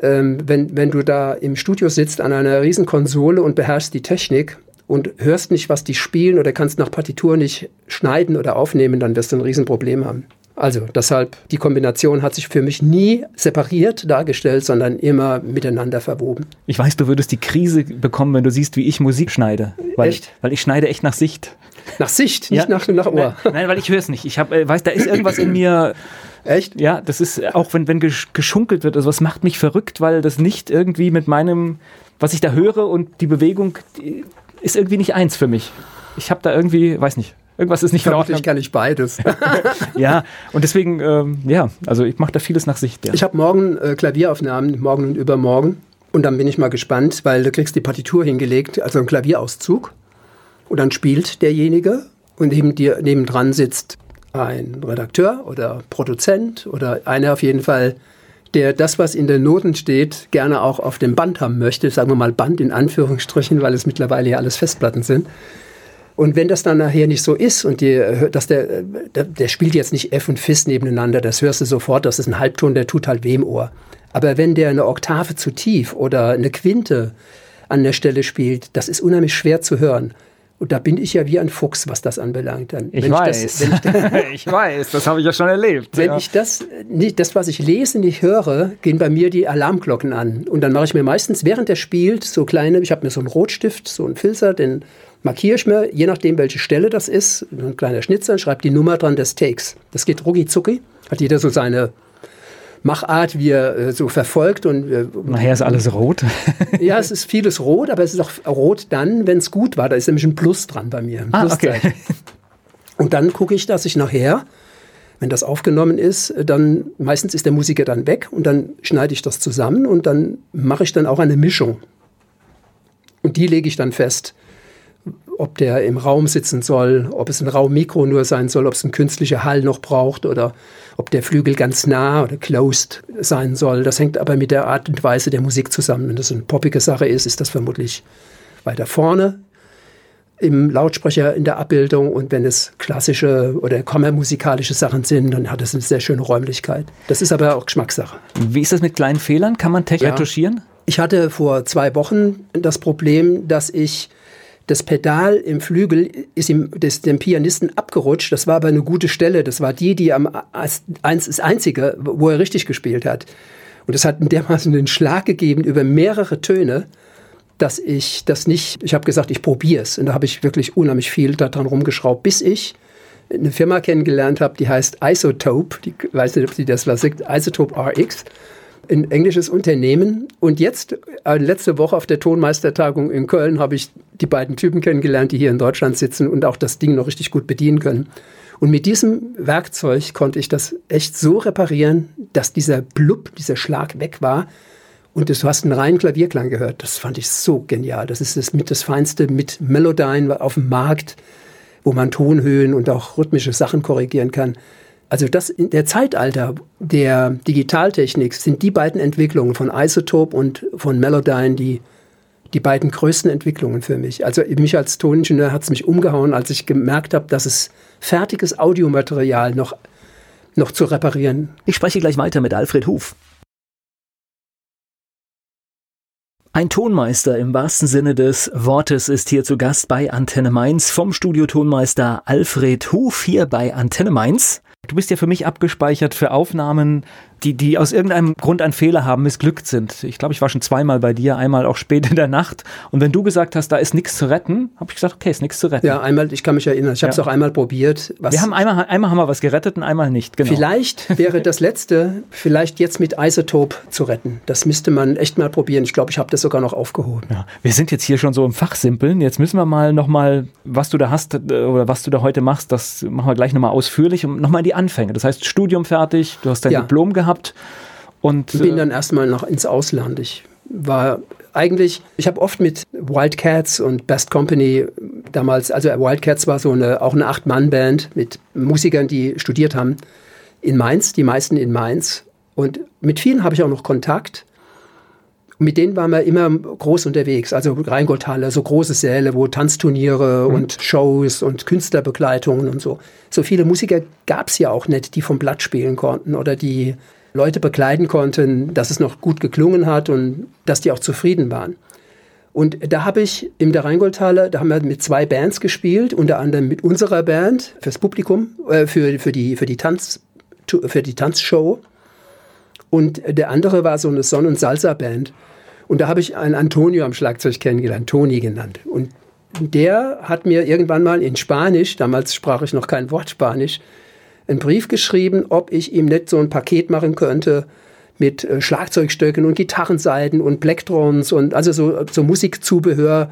Ähm, wenn, wenn du da im Studio sitzt an einer riesen Konsole und beherrschst die Technik und hörst nicht, was die spielen oder kannst nach Partitur nicht schneiden oder aufnehmen, dann wirst du ein Riesenproblem haben. Also deshalb, die Kombination hat sich für mich nie separiert dargestellt, sondern immer miteinander verwoben. Ich weiß, du würdest die Krise bekommen, wenn du siehst, wie ich Musik schneide. Weil, echt? Weil ich schneide echt nach Sicht. Nach Sicht, nicht ja. nach, nach Ohr. Nein, nein weil ich höre es nicht. Ich hab, äh, weiß, da ist irgendwas in mir. Echt? Ja, das ist auch, wenn, wenn geschunkelt wird, also was macht mich verrückt, weil das nicht irgendwie mit meinem, was ich da höre und die Bewegung die ist irgendwie nicht eins für mich. Ich habe da irgendwie, weiß nicht, Irgendwas ist nicht in Ordnung. kann ich beides. ja, und deswegen, ähm, ja, also ich mache da vieles nach Sicht. Ja. Ich habe morgen äh, Klavieraufnahmen, morgen und übermorgen. Und dann bin ich mal gespannt, weil du kriegst die Partitur hingelegt, also einen Klavierauszug. Und dann spielt derjenige und neben dir nebendran sitzt ein Redakteur oder Produzent oder einer auf jeden Fall, der das, was in den Noten steht, gerne auch auf dem Band haben möchte. Sagen wir mal Band in Anführungsstrichen, weil es mittlerweile ja alles Festplatten sind. Und wenn das dann nachher nicht so ist und die, dass der, der, der spielt jetzt nicht F und Fis nebeneinander, das hörst du sofort, das ist ein Halbton, der tut halt weh im Ohr. Aber wenn der eine Oktave zu tief oder eine Quinte an der Stelle spielt, das ist unheimlich schwer zu hören. Und da bin ich ja wie ein Fuchs, was das anbelangt. Dann, ich weiß. Ich, das, ich, weiß, das habe ich ja schon erlebt. Wenn ja. ich das, nicht, das, was ich lese, nicht höre, gehen bei mir die Alarmglocken an. Und dann mache ich mir meistens, während er spielt, so kleine, ich habe mir so einen Rotstift, so einen Filzer, den markiere ich mir, je nachdem, welche Stelle das ist, ein kleiner Schnitzer, schreibe die Nummer dran des Takes. Das geht rucki zucki. Hat jeder so seine Machart, wie er äh, so verfolgt. Und, äh, Nachher ist alles rot. ja, es ist vieles rot, aber es ist auch rot dann, wenn es gut war. Da ist nämlich ein Plus dran bei mir. Ah, okay. Und dann gucke ich, dass ich nachher, wenn das aufgenommen ist, dann meistens ist der Musiker dann weg und dann schneide ich das zusammen und dann mache ich dann auch eine Mischung. Und die lege ich dann fest ob der im Raum sitzen soll, ob es ein Raummikro nur sein soll, ob es ein künstlicher Hall noch braucht oder ob der Flügel ganz nah oder closed sein soll. Das hängt aber mit der Art und Weise der Musik zusammen. Wenn das eine poppige Sache ist, ist das vermutlich weiter vorne im Lautsprecher in der Abbildung und wenn es klassische oder kammermusikalische Sachen sind, dann hat es eine sehr schöne Räumlichkeit. Das ist aber auch Geschmackssache. Wie ist das mit kleinen Fehlern? Kann man Tech retuschieren? Ich hatte vor zwei Wochen das Problem, dass ich das Pedal im Flügel ist ihm, des, dem Pianisten abgerutscht. Das war aber eine gute Stelle. Das war die, die am eins das einzige, wo er richtig gespielt hat. Und es hat dermaßen einen Schlag gegeben über mehrere Töne, dass ich das nicht. Ich habe gesagt, ich probiere es. Und da habe ich wirklich unheimlich viel daran rumgeschraubt, bis ich eine Firma kennengelernt habe, die heißt Isotope. Die weiß nicht, ob sie das was sagt. Isotope RX ein englisches Unternehmen. Und jetzt, äh, letzte Woche auf der Tonmeistertagung in Köln, habe ich die beiden Typen kennengelernt, die hier in Deutschland sitzen und auch das Ding noch richtig gut bedienen können. Und mit diesem Werkzeug konnte ich das echt so reparieren, dass dieser Blub, dieser Schlag weg war. Und du hast einen reinen Klavierklang gehört. Das fand ich so genial. Das ist das mit das Feinste mit Melodyne auf dem Markt, wo man Tonhöhen und auch rhythmische Sachen korrigieren kann. Also das in der Zeitalter der Digitaltechnik sind die beiden Entwicklungen von Isotope und von Melodyne die, die beiden größten Entwicklungen für mich. Also mich als Toningenieur hat es mich umgehauen, als ich gemerkt habe, dass es fertiges Audiomaterial noch, noch zu reparieren. Ich spreche gleich weiter mit Alfred Huf. Ein Tonmeister im wahrsten Sinne des Wortes ist hier zu Gast bei Antenne Mainz vom Studio Tonmeister Alfred Huf hier bei Antenne Mainz. Du bist ja für mich abgespeichert für Aufnahmen, die, die aus irgendeinem Grund einen Fehler haben, missglückt sind. Ich glaube, ich war schon zweimal bei dir, einmal auch spät in der Nacht. Und wenn du gesagt hast, da ist nichts zu retten, habe ich gesagt, okay, ist nichts zu retten. Ja, einmal, ich kann mich erinnern, ich habe es auch einmal probiert. wir haben einmal, einmal haben wir was gerettet und einmal nicht. Genau. Vielleicht wäre das letzte, vielleicht jetzt mit Isotope zu retten. Das müsste man echt mal probieren. Ich glaube, ich habe das sogar noch aufgehoben. Ja, wir sind jetzt hier schon so im Fachsimpeln. Jetzt müssen wir mal nochmal, was du da hast äh, oder was du da heute machst, das machen wir gleich nochmal ausführlich und nochmal die Anfänge. Das heißt, Studium fertig, du hast dein ja. Diplom gehabt und bin äh, dann erstmal noch ins Ausland. Ich war eigentlich, ich habe oft mit Wildcats und Best Company damals, also Wildcats war so eine, auch eine Acht-Mann-Band mit Musikern, die studiert haben in Mainz, die meisten in Mainz. Und mit vielen habe ich auch noch Kontakt. Mit denen waren wir immer groß unterwegs, also Rheingoldhalle, so große Säle, wo Tanzturniere mhm. und Shows und Künstlerbegleitungen und so. So viele Musiker gab es ja auch nicht, die vom Blatt spielen konnten oder die Leute begleiten konnten, dass es noch gut geklungen hat und dass die auch zufrieden waren. Und da habe ich im der Rheingoldhalle, da haben wir mit zwei Bands gespielt, unter anderem mit unserer Band fürs Publikum, äh, für, für, die, für, die Tanz, für die Tanzshow. Und der andere war so eine Sonn- und Salsa-Band. Und da habe ich einen Antonio am Schlagzeug kennengelernt, Toni genannt. Und der hat mir irgendwann mal in Spanisch, damals sprach ich noch kein Wort Spanisch, einen Brief geschrieben, ob ich ihm nicht so ein Paket machen könnte mit äh, Schlagzeugstöcken und Gitarrenseiten und Blackdrones und also so, so Musikzubehör,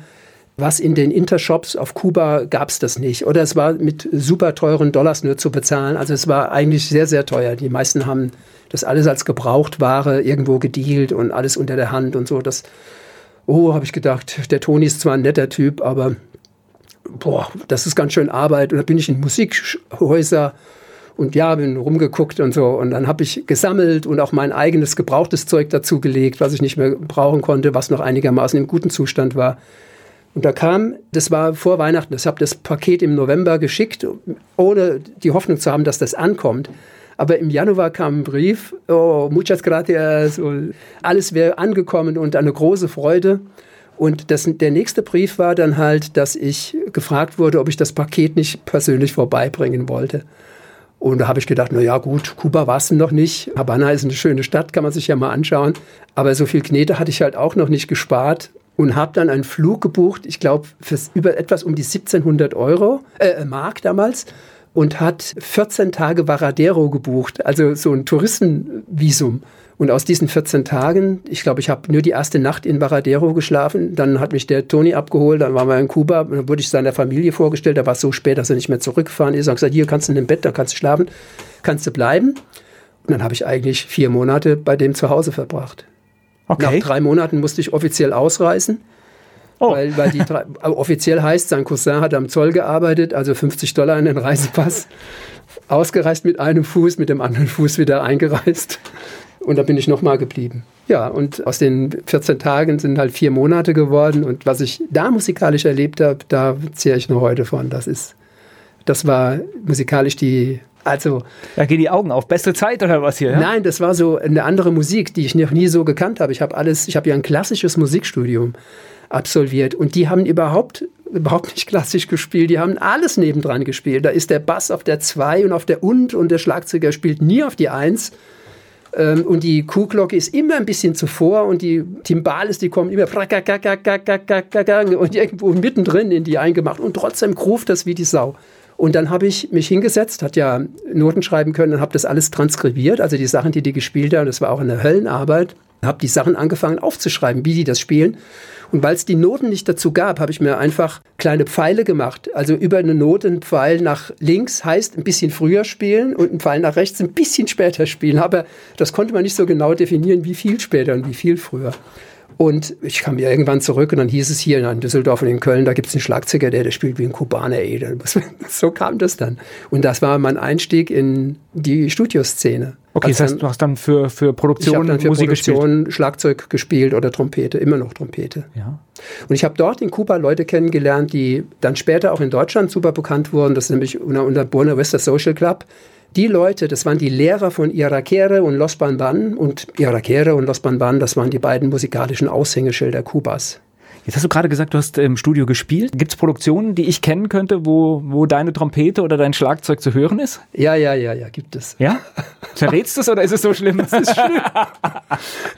was in den Intershops auf Kuba gab es das nicht. Oder es war mit super teuren Dollars nur zu bezahlen. Also es war eigentlich sehr, sehr teuer. Die meisten haben das alles als Gebrauchtware irgendwo gedealt und alles unter der Hand und so. Das, oh, habe ich gedacht, der Toni ist zwar ein netter Typ, aber boah, das ist ganz schön Arbeit. Und da bin ich in Musikhäuser und ja, bin rumgeguckt und so. Und dann habe ich gesammelt und auch mein eigenes gebrauchtes Zeug dazugelegt, was ich nicht mehr brauchen konnte, was noch einigermaßen im guten Zustand war. Und da kam, das war vor Weihnachten, ich habe das Paket im November geschickt, ohne die Hoffnung zu haben, dass das ankommt. Aber im Januar kam ein Brief, oh, muchas gracias, alles wäre angekommen und eine große Freude. Und das, der nächste Brief war dann halt, dass ich gefragt wurde, ob ich das Paket nicht persönlich vorbeibringen wollte. Und da habe ich gedacht, na ja gut, Kuba war es noch nicht. Havanna ist eine schöne Stadt, kann man sich ja mal anschauen. Aber so viel Knete hatte ich halt auch noch nicht gespart und habe dann einen Flug gebucht, ich glaube, für über etwas um die 1700 Euro, äh, Mark damals und hat 14 Tage Varadero gebucht, also so ein Touristenvisum. Und aus diesen 14 Tagen, ich glaube, ich habe nur die erste Nacht in Varadero geschlafen, dann hat mich der Toni abgeholt, dann waren wir in Kuba, dann wurde ich seiner Familie vorgestellt, da war es so spät, dass er nicht mehr zurückgefahren ist. Hat gesagt, hier kannst du in dem Bett, da kannst du schlafen, kannst du bleiben. Und dann habe ich eigentlich vier Monate bei dem zu Hause verbracht. Okay. Nach drei Monaten musste ich offiziell ausreisen. Oh. Weil, weil die drei, offiziell heißt, sein Cousin hat am Zoll gearbeitet, also 50 Dollar in den Reisepass. Ausgereist mit einem Fuß, mit dem anderen Fuß wieder eingereist. Und da bin ich nochmal geblieben. Ja, und aus den 14 Tagen sind halt vier Monate geworden. Und was ich da musikalisch erlebt habe, da zähre ich noch heute von. Das ist, das war musikalisch die also. Da gehen die Augen auf. Beste Zeit oder was hier? Ja? Nein, das war so eine andere Musik, die ich noch nie so gekannt habe. Ich habe alles, ich habe ja ein klassisches Musikstudium absolviert und die haben überhaupt überhaupt nicht klassisch gespielt, die haben alles nebendran gespielt. Da ist der Bass auf der 2 und auf der und und der Schlagzeuger spielt nie auf die 1. Ähm, und die Kuhglocke ist immer ein bisschen zuvor und die Timbales, die kommen immer und irgendwo mittendrin in die eingemacht und trotzdem ruft das wie die Sau. Und dann habe ich mich hingesetzt, hat ja Noten schreiben können und habe das alles transkribiert, also die Sachen, die die gespielt haben, das war auch eine Höllenarbeit. Habe die Sachen angefangen aufzuschreiben, wie die das spielen. Und weil es die Noten nicht dazu gab, habe ich mir einfach kleine Pfeile gemacht. Also über eine Note ein Pfeil nach links heißt ein bisschen früher spielen und ein Pfeil nach rechts ein bisschen später spielen. Aber das konnte man nicht so genau definieren, wie viel später und wie viel früher. Und ich kam ja irgendwann zurück und dann hieß es hier in Düsseldorf und in Köln, da gibt es einen Schlagzeuger, der, der spielt wie ein Kubaner, ey. So kam das dann. Und das war mein Einstieg in die Studioszene. Okay, das heißt, du hast dann für, für Produktion ich dann für Musik Produktion gespielt. Schlagzeug gespielt oder Trompete, immer noch Trompete. Ja. Und ich habe dort in Kuba Leute kennengelernt, die dann später auch in Deutschland super bekannt wurden. Das ist nämlich unter, unter Buena Vista Social Club die Leute, das waren die Lehrer von Irakere und Los Banban und Irakere und Los Banban, das waren die beiden musikalischen Aushängeschilder Kubas. Jetzt hast du gerade gesagt, du hast im Studio gespielt. Gibt es Produktionen, die ich kennen könnte, wo, wo deine Trompete oder dein Schlagzeug zu hören ist? Ja, ja, ja, ja, gibt es. Ja? Verrätst du es oder ist es so schlimm? Das ist schlimm.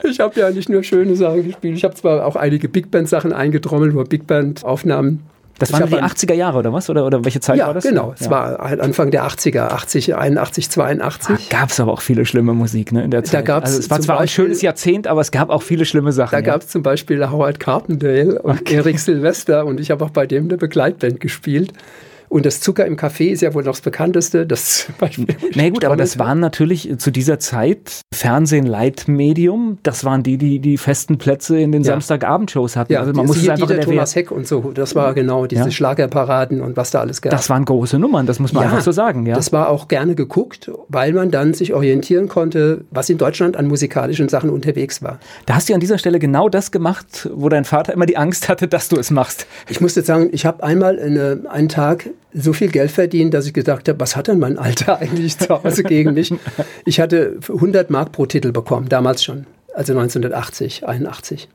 Ich habe ja nicht nur schöne Sachen gespielt. Ich habe zwar auch einige Big Band Sachen eingetrommelt, wo Big Band Aufnahmen das waren die 80er Jahre oder was? Oder, oder welche Zeit ja, war das? Genau, es war halt Anfang der 80er, 80, 81, 82. Da gab es aber auch viele schlimme Musik ne, in der Zeit. Da gab's also es war zwar Beispiel, ein schönes Jahrzehnt, aber es gab auch viele schlimme Sachen. Da ja. gab es zum Beispiel Howard Carpendale und okay. Eric Sylvester und ich habe auch bei dem eine Begleitband gespielt. Und das Zucker im Kaffee ist ja wohl noch das bekannteste. Das Beispiel. Na gut, aber das waren natürlich zu dieser Zeit Fernsehen Leitmedium. Das waren die, die die festen Plätze in den ja. Samstagabendshows hatten. Ja, also man muss es einfach in der Thomas Heck und so. Das war genau diese ja. Schlagerparaden und was da alles gab. Das waren große Nummern. Das muss man ja, einfach so sagen. Ja, das war auch gerne geguckt, weil man dann sich orientieren konnte, was in Deutschland an musikalischen Sachen unterwegs war. Da hast du an dieser Stelle genau das gemacht, wo dein Vater immer die Angst hatte, dass du es machst. Ich muss jetzt sagen, ich habe einmal eine, einen Tag so viel Geld verdient, dass ich gedacht habe, was hat denn mein Alter eigentlich zu Hause gegen mich? Ich hatte 100 Mark pro Titel bekommen, damals schon, also 1980, 81.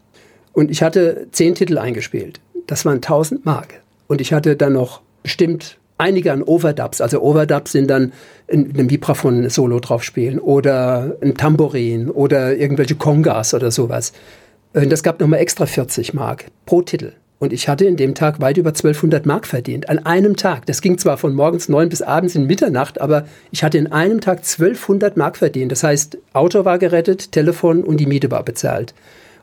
Und ich hatte 10 Titel eingespielt. Das waren 1000 Mark. Und ich hatte dann noch bestimmt einige an Overdubs. Also Overdubs sind dann ein, ein Vibraphon-Solo drauf spielen oder ein Tambourin oder irgendwelche Kongas oder sowas. Und das gab nochmal extra 40 Mark pro Titel. Und ich hatte in dem Tag weit über 1200 Mark verdient. An einem Tag. Das ging zwar von morgens neun bis abends in Mitternacht, aber ich hatte in einem Tag 1200 Mark verdient. Das heißt, Auto war gerettet, Telefon und die Miete war bezahlt.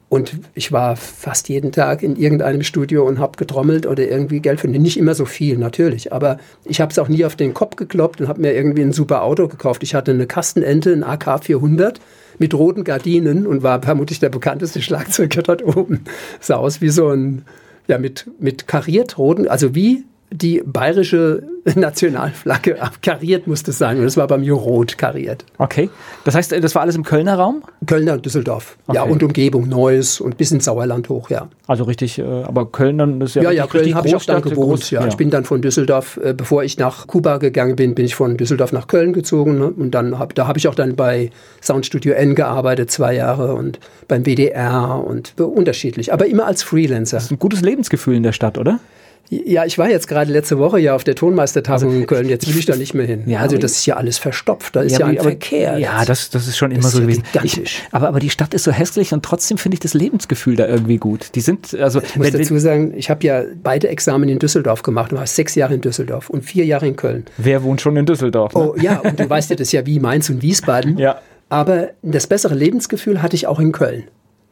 Und ich war fast jeden Tag in irgendeinem Studio und habe getrommelt oder irgendwie Geld verdient. Nicht immer so viel, natürlich. Aber ich habe es auch nie auf den Kopf gekloppt und habe mir irgendwie ein super Auto gekauft. Ich hatte eine Kastenente, ein AK 400 mit roten Gardinen und war vermutlich der bekannteste Schlagzeuger dort oben. Sah aus wie so ein ja, mit, mit kariert roten, also wie die bayerische Nationalflagge kariert musste sein. Und das war bei mir rot kariert. Okay. Das heißt, das war alles im Kölner Raum? Kölner und Düsseldorf. Okay. Ja, und Umgebung, Neues und bis ins Sauerland hoch, ja. Also richtig, äh, aber Köln dann ist ja Ja, ja, Köln habe ich auch dann gewohnt. Groß, ja. ja. Ich bin dann von Düsseldorf, äh, bevor ich nach Kuba gegangen bin, bin ich von Düsseldorf nach Köln gezogen. Ne? Und dann hab, da habe ich auch dann bei Soundstudio N gearbeitet, zwei Jahre und beim WDR und unterschiedlich, aber immer als Freelancer. Das ist ein gutes Lebensgefühl in der Stadt, oder? Ja, ich war jetzt gerade letzte Woche ja auf der Tonmeistertagung also, in Köln. Jetzt will ich da nicht mehr hin. Ja, also das ist ja alles verstopft. Da ist ja, ja ein aber, Verkehr. Ja, das, das ist schon immer das so gewesen. Ich, aber, aber die Stadt ist so hässlich und trotzdem finde ich das Lebensgefühl da irgendwie gut. Die sind also. Ich muss wenn, dazu sagen, ich habe ja beide Examen in Düsseldorf gemacht. Du warst sechs Jahre in Düsseldorf und vier Jahre in Köln. Wer wohnt schon in Düsseldorf? Ne? Oh ja, und du weißt ja, das ist ja wie Mainz und Wiesbaden. ja. Aber das bessere Lebensgefühl hatte ich auch in Köln.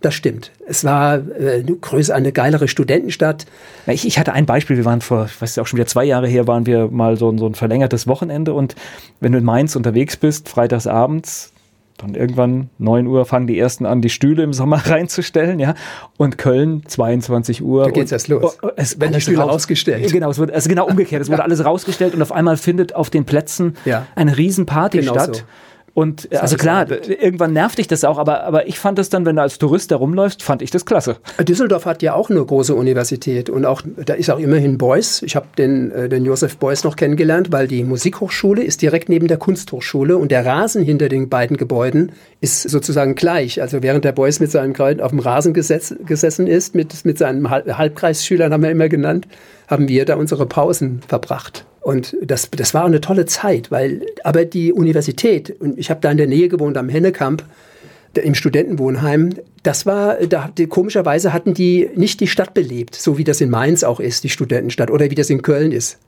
Das stimmt. Es war äh, eine, größere, eine geilere Studentenstadt. Ich, ich, hatte ein Beispiel. Wir waren vor, ich weiß auch schon wieder zwei Jahre her, waren wir mal so, so ein verlängertes Wochenende. Und wenn du in Mainz unterwegs bist, freitags abends, dann irgendwann 9 Uhr fangen die ersten an, die Stühle im Sommer reinzustellen, ja. Und Köln 22 Uhr. Da geht's erst los. Oh, oh, es werden die Stühle raus, rausgestellt. Genau, es wird, also genau umgekehrt. Es wurde ja. alles rausgestellt und auf einmal findet auf den Plätzen ja. eine Riesenparty genau statt. So. Und das also klar, irgendwann nervt dich das auch, aber, aber ich fand das dann, wenn du als Tourist da rumläufst, fand ich das klasse. Düsseldorf hat ja auch eine große Universität und auch da ist auch immerhin Beuys. Ich habe den, äh, den Josef Beuys noch kennengelernt, weil die Musikhochschule ist direkt neben der Kunsthochschule und der Rasen hinter den beiden Gebäuden ist sozusagen gleich. Also während der Beuys mit seinem Kreuz auf dem Rasen gesetz, gesessen ist, mit, mit seinen Halbkreisschülern haben wir immer genannt, haben wir da unsere Pausen verbracht. Und das, das war eine tolle Zeit, weil aber die Universität, und ich habe da in der Nähe gewohnt am Hennekamp, im Studentenwohnheim, das war, da komischerweise hatten die nicht die Stadt belebt, so wie das in Mainz auch ist, die Studentenstadt, oder wie das in Köln ist.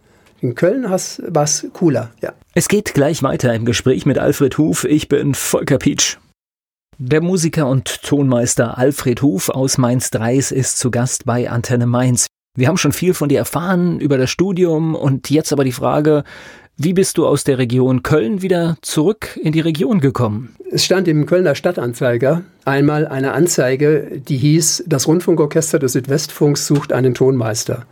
In Köln war es cooler, ja. Es geht gleich weiter im Gespräch mit Alfred Huf. Ich bin Volker Pietsch. Der Musiker und Tonmeister Alfred Huf aus Mainz-Dreis ist zu Gast bei Antenne Mainz. Wir haben schon viel von dir erfahren über das Studium und jetzt aber die Frage, wie bist du aus der Region Köln wieder zurück in die Region gekommen? Es stand im Kölner Stadtanzeiger einmal eine Anzeige, die hieß, das Rundfunkorchester des Südwestfunks sucht einen Tonmeister.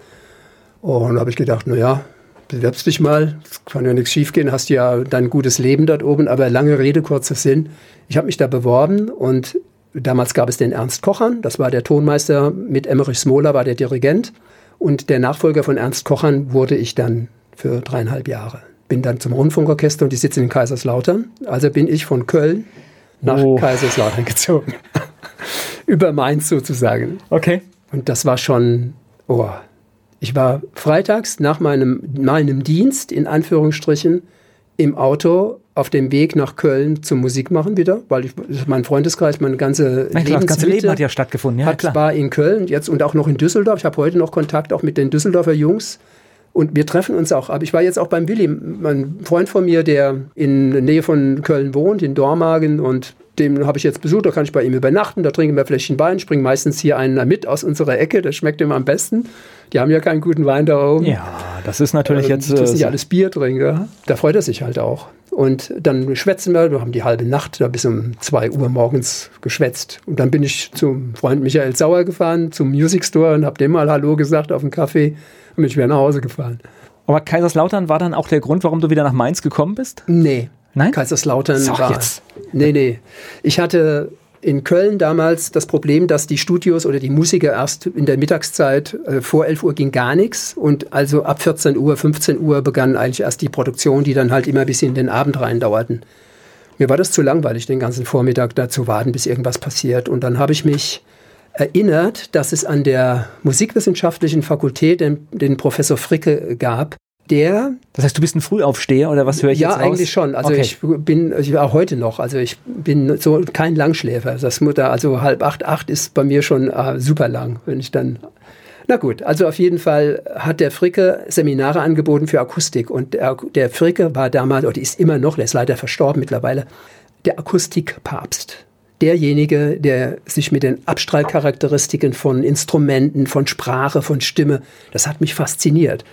Und da habe ich gedacht, naja, bewerbst dich mal, es kann ja nichts schiefgehen, hast ja dein gutes Leben dort oben, aber lange Rede, kurzer Sinn. Ich habe mich da beworben und damals gab es den Ernst Kochern, das war der Tonmeister, mit Emmerich Smola war der Dirigent. Und der Nachfolger von Ernst Kochern wurde ich dann für dreieinhalb Jahre. Bin dann zum Rundfunkorchester und die sitzen in Kaiserslautern. Also bin ich von Köln nach oh. Kaiserslautern gezogen. Über Mainz sozusagen. Okay. Und das war schon, oh, ich war freitags nach meinem, meinem Dienst in Anführungsstrichen im Auto auf dem Weg nach Köln zum Musikmachen wieder, weil ich, mein Freundeskreis, meine ganze klar, das ganze Leben hat ja stattgefunden. Ja, hat, klar. war in Köln jetzt und auch noch in Düsseldorf. Ich habe heute noch Kontakt auch mit den Düsseldorfer Jungs. Und wir treffen uns auch. Aber ich war jetzt auch beim Willi, mein Freund von mir, der in der Nähe von Köln wohnt, in Dormagen. Und den habe ich jetzt besucht, da kann ich bei ihm übernachten. Da trinken wir Fläschchen Wein, springen meistens hier einen mit aus unserer Ecke. Das schmeckt ihm am besten. Die haben ja keinen guten Wein da oben. Ja, das ist natürlich ähm, jetzt. Das sind ja alles Biertrinker. Da freut er sich halt auch. Und dann schwätzen wir, wir haben die halbe Nacht da bis um 2 Uhr morgens geschwätzt. Und dann bin ich zum Freund Michael Sauer gefahren, zum Music Store und habe dem mal Hallo gesagt auf dem Kaffee und bin ich wieder nach Hause gefahren. Aber Kaiserslautern war dann auch der Grund, warum du wieder nach Mainz gekommen bist? Nee. Nein? Kaiserslautern Sag war. Jetzt. Nee, nee. Ich hatte in Köln damals das Problem, dass die Studios oder die Musiker erst in der Mittagszeit äh, vor 11 Uhr ging gar nichts und also ab 14 Uhr, 15 Uhr begann eigentlich erst die Produktion, die dann halt immer bis in den Abend rein dauerten. Mir war das zu langweilig, den ganzen Vormittag da zu warten, bis irgendwas passiert. Und dann habe ich mich erinnert, dass es an der Musikwissenschaftlichen Fakultät den, den Professor Fricke gab, der. Das heißt, du bist ein Frühaufsteher oder was höre ich ja, jetzt Ja, eigentlich schon. Also okay. ich bin, ich war heute noch, also ich bin so kein Langschläfer. Das Mutter, also halb acht, acht ist bei mir schon äh, super lang, wenn ich dann. Na gut, also auf jeden Fall hat der Fricke Seminare angeboten für Akustik und der, der Fricke war damals, oder ist immer noch, der ist leider verstorben mittlerweile, der Akustikpapst derjenige, der sich mit den Abstrahlcharakteristiken von Instrumenten, von Sprache, von Stimme, das hat mich fasziniert.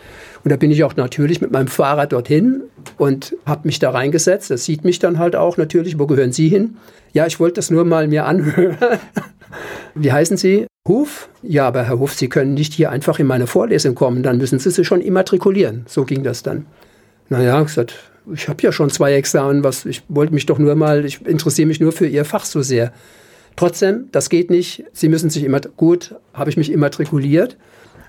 Und da bin ich auch natürlich mit meinem Fahrrad dorthin und habe mich da reingesetzt. Das sieht mich dann halt auch natürlich. Wo gehören Sie hin? Ja, ich wollte das nur mal mir anhören. Wie heißen Sie? Huf, ja, aber Herr Huf, Sie können nicht hier einfach in meine Vorlesung kommen, dann müssen Sie sich schon immatrikulieren. So ging das dann. Naja, gesagt, ich habe ja schon zwei Examen, was, ich wollte mich doch nur mal, ich interessiere mich nur für Ihr Fach so sehr. Trotzdem, das geht nicht. Sie müssen sich immer, gut, habe ich mich immatrikuliert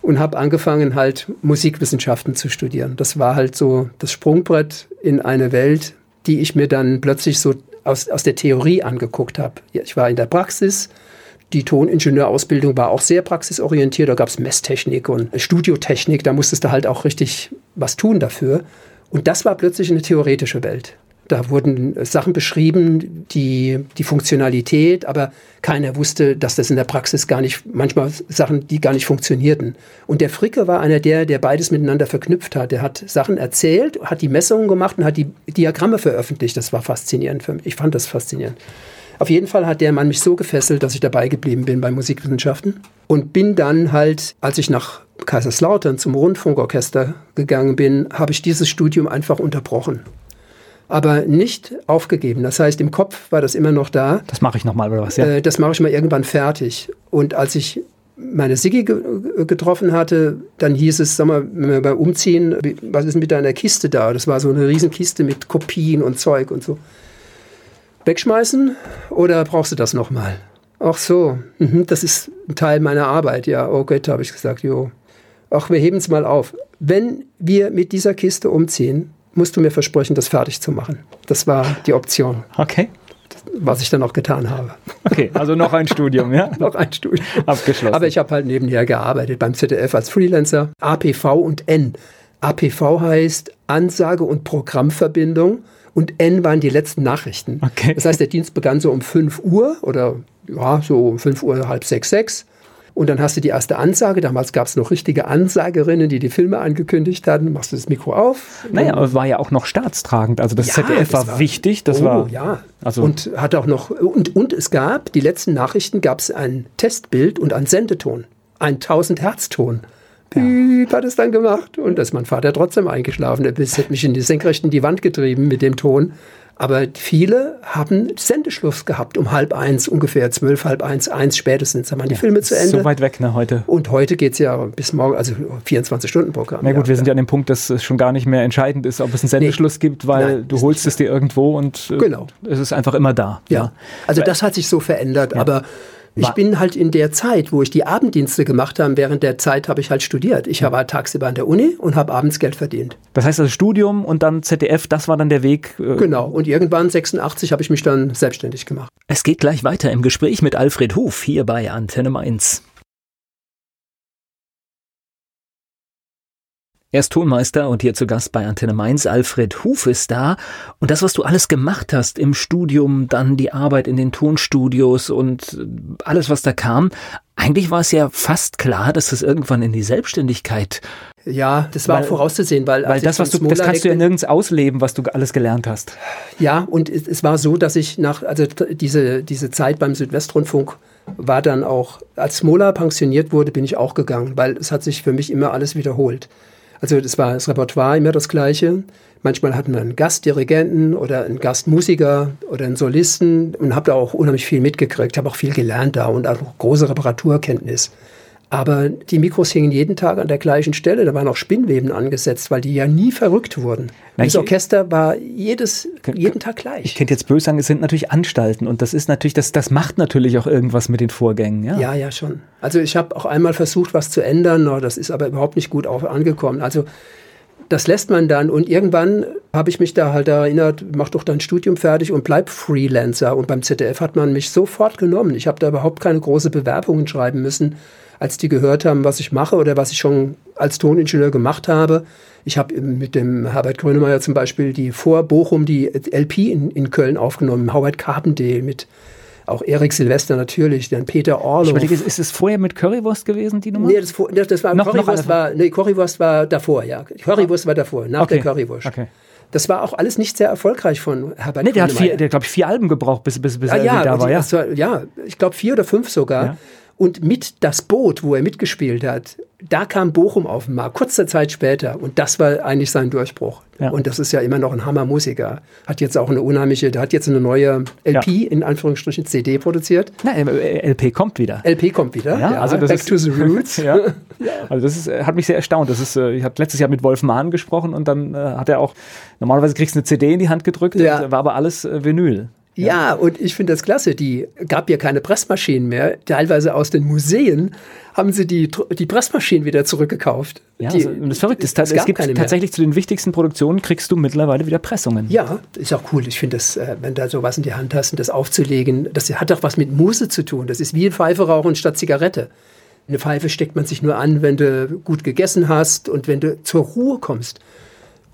und habe angefangen halt Musikwissenschaften zu studieren. Das war halt so das Sprungbrett in eine Welt, die ich mir dann plötzlich so aus, aus der Theorie angeguckt habe. Ich war in der Praxis. Die Toningenieurausbildung war auch sehr praxisorientiert. Da gab es Messtechnik und Studiotechnik. Da musstest du halt auch richtig was tun dafür. Und das war plötzlich eine theoretische Welt. Da wurden Sachen beschrieben, die, die Funktionalität, aber keiner wusste, dass das in der Praxis gar nicht, manchmal Sachen, die gar nicht funktionierten. Und der Fricke war einer der, der beides miteinander verknüpft hat. Der hat Sachen erzählt, hat die Messungen gemacht und hat die Diagramme veröffentlicht. Das war faszinierend für mich. Ich fand das faszinierend. Auf jeden Fall hat der Mann mich so gefesselt, dass ich dabei geblieben bin bei Musikwissenschaften und bin dann halt, als ich nach Kaiserslautern zum Rundfunkorchester gegangen bin, habe ich dieses Studium einfach unterbrochen aber nicht aufgegeben. Das heißt, im Kopf war das immer noch da. Das mache ich nochmal oder was? Ja. Äh, das mache ich mal irgendwann fertig. Und als ich meine Siggi ge getroffen hatte, dann hieß es, sag mal, wenn wir beim Umziehen, was ist mit deiner Kiste da? Das war so eine Riesenkiste mit Kopien und Zeug und so. Wegschmeißen oder brauchst du das nochmal? Ach so, mhm, das ist ein Teil meiner Arbeit. Ja, okay, habe ich gesagt, jo. Ach, wir heben es mal auf. Wenn wir mit dieser Kiste umziehen, musst du mir versprechen, das fertig zu machen. Das war die Option. Okay. Was ich dann auch getan habe. Okay, also noch ein Studium, ja? noch ein Studium. Abgeschlossen. Aber ich habe halt nebenher gearbeitet beim ZDF als Freelancer. APV und N. APV heißt Ansage- und Programmverbindung und N waren die letzten Nachrichten. Okay. Das heißt, der Dienst begann so um 5 Uhr oder ja, so um 5 Uhr, halb sechs, sechs. Und dann hast du die erste Ansage. Damals gab es noch richtige Ansagerinnen, die die Filme angekündigt hatten. Machst du das Mikro auf? Naja, aber war ja auch noch staatstragend. Also das ja, ZDF das war, war, wichtig. Das oh, war ja. Also und hat auch noch und, und es gab die letzten Nachrichten gab es ein Testbild und ein Sendeton, ein 1000 Hertz Ton. Piep ja. hat es dann gemacht und da ist mein Vater trotzdem eingeschlafen. Er hat mich in die Senkrechten die Wand getrieben mit dem Ton. Aber viele haben Sendeschluss gehabt um halb eins, ungefähr zwölf, halb eins, eins spätestens. Da waren die ja, Filme zu Ende. So weit weg, ne, heute. Und heute geht es ja bis morgen, also 24-Stunden-Programm. Na gut, ja, wir sind ja an dem Punkt, dass es schon gar nicht mehr entscheidend ist, ob es einen Sendeschluss nee, gibt, weil nein, du holst es dir irgendwo und äh, genau. es ist einfach immer da. Ja, ja. also das hat sich so verändert, aber ich bin halt in der Zeit, wo ich die Abenddienste gemacht habe, während der Zeit habe ich halt studiert. Ich war tagsüber an der Uni und habe abends Geld verdient. Das heißt also Studium und dann ZDF, das war dann der Weg. Äh genau, und irgendwann 86 habe ich mich dann selbstständig gemacht. Es geht gleich weiter im Gespräch mit Alfred Huf hier bei Antenne Mainz. Er ist Tonmeister und hier zu Gast bei Antenne Mainz. Alfred Huf ist da. Und das, was du alles gemacht hast im Studium, dann die Arbeit in den Tonstudios und alles, was da kam, eigentlich war es ja fast klar, dass das irgendwann in die Selbstständigkeit. Ja, das war weil, auch vorauszusehen, weil, weil das, was du, das kannst du ja nirgends ausleben, was du alles gelernt hast. Ja, und es, es war so, dass ich nach, also diese, diese Zeit beim Südwestrundfunk war dann auch, als Smola pensioniert wurde, bin ich auch gegangen, weil es hat sich für mich immer alles wiederholt. Also das war das Repertoire immer das gleiche. Manchmal hatten wir einen Gastdirigenten oder einen Gastmusiker oder einen Solisten und habe da auch unheimlich viel mitgekriegt, habe auch viel gelernt da und auch große Reparaturkenntnis. Aber die Mikros hingen jeden Tag an der gleichen Stelle. Da waren auch Spinnweben angesetzt, weil die ja nie verrückt wurden. Na, das Orchester war jedes, jeden Tag gleich. Ich könnte jetzt böse sagen, es sind natürlich Anstalten und das ist natürlich, das, das macht natürlich auch irgendwas mit den Vorgängen. Ja, ja, ja schon. Also ich habe auch einmal versucht, was zu ändern, das ist aber überhaupt nicht gut angekommen. Also das lässt man dann und irgendwann habe ich mich da halt erinnert, mach doch dein Studium fertig und bleib Freelancer. Und beim ZDF hat man mich sofort genommen. Ich habe da überhaupt keine große Bewerbungen schreiben müssen als die gehört haben, was ich mache oder was ich schon als Toningenieur gemacht habe. Ich habe mit dem Herbert Grönemeyer zum Beispiel die vor Bochum die LP in, in Köln aufgenommen, Howard Carpendale mit auch Erik Silvester natürlich, dann Peter Orloff. Ich ist, ist es vorher mit Currywurst gewesen, die Nummer? Nee, das, das, das war, noch, Currywurst, noch war, nee, Currywurst war davor, ja. Currywurst war davor, nach okay. der Currywurst. Okay. Das war auch alles nicht sehr erfolgreich von Herbert Nee, der hat, vier, der, glaube ich, vier Alben gebraucht, bis, bis, bis ah, er ja, da war. ja. war. Ja, ich glaube vier oder fünf sogar. Ja. Und mit Das Boot, wo er mitgespielt hat, da kam Bochum auf den Markt, kurze Zeit später. Und das war eigentlich sein Durchbruch. Ja. Und das ist ja immer noch ein Hammermusiker. Hat jetzt auch eine unheimliche, der hat jetzt eine neue LP, ja. in Anführungsstrichen CD produziert. Na, LP kommt wieder. LP kommt wieder, ja. also Back ist, to the Roots. ja. Also das ist, hat mich sehr erstaunt. Das ist, äh, ich habe letztes Jahr mit Wolf Mahn gesprochen und dann äh, hat er auch, normalerweise kriegst du eine CD in die Hand gedrückt, ja. war aber alles äh, Vinyl. Ja, ja und ich finde das klasse. Die gab ja keine Pressmaschinen mehr. Teilweise aus den Museen haben sie die, die Pressmaschinen wieder zurückgekauft. Ja, die, also, das ist verrückt. Es, es, gibt tatsächlich zu den wichtigsten Produktionen kriegst du mittlerweile wieder Pressungen. Ja, ist auch cool. Ich finde das, äh, wenn da sowas in die Hand hast und das aufzulegen, das hat doch was mit Muse zu tun. Das ist wie ein Pfeife rauchen statt Zigarette. Eine Pfeife steckt man sich nur an, wenn du gut gegessen hast und wenn du zur Ruhe kommst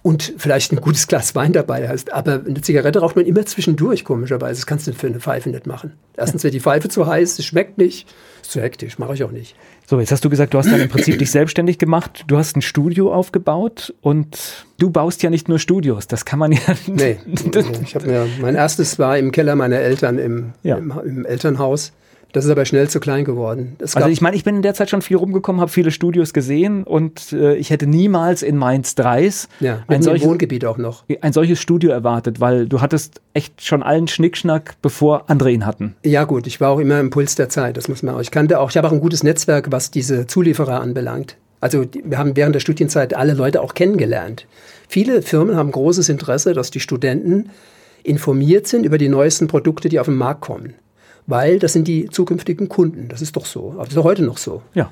und vielleicht ein gutes Glas Wein dabei hast. Aber eine Zigarette raucht man immer zwischendurch, komischerweise. Das kannst du für eine Pfeife nicht machen. Erstens wird die Pfeife zu heiß, es schmeckt nicht, ist zu hektisch, mache ich auch nicht. So, jetzt hast du gesagt, du hast dann im Prinzip dich selbstständig gemacht. Du hast ein Studio aufgebaut und du baust ja nicht nur Studios. Das kann man ja. Nee, ich habe mir, mein erstes war im Keller meiner Eltern im, ja. im, im Elternhaus. Das ist aber schnell zu klein geworden. Also ich meine, ich bin in der Zeit schon viel rumgekommen, habe viele Studios gesehen und äh, ich hätte niemals in Mainz 3 ja, ein solches Wohngebiet auch noch ein solches Studio erwartet, weil du hattest echt schon allen Schnickschnack, bevor andere ihn hatten. Ja gut, ich war auch immer im Puls der Zeit, das muss man auch. Ich kannte auch, ich habe auch ein gutes Netzwerk, was diese Zulieferer anbelangt. Also wir haben während der Studienzeit alle Leute auch kennengelernt. Viele Firmen haben großes Interesse, dass die Studenten informiert sind über die neuesten Produkte, die auf den Markt kommen weil das sind die zukünftigen Kunden. Das ist doch so. Aber das ist auch heute noch so. Ja.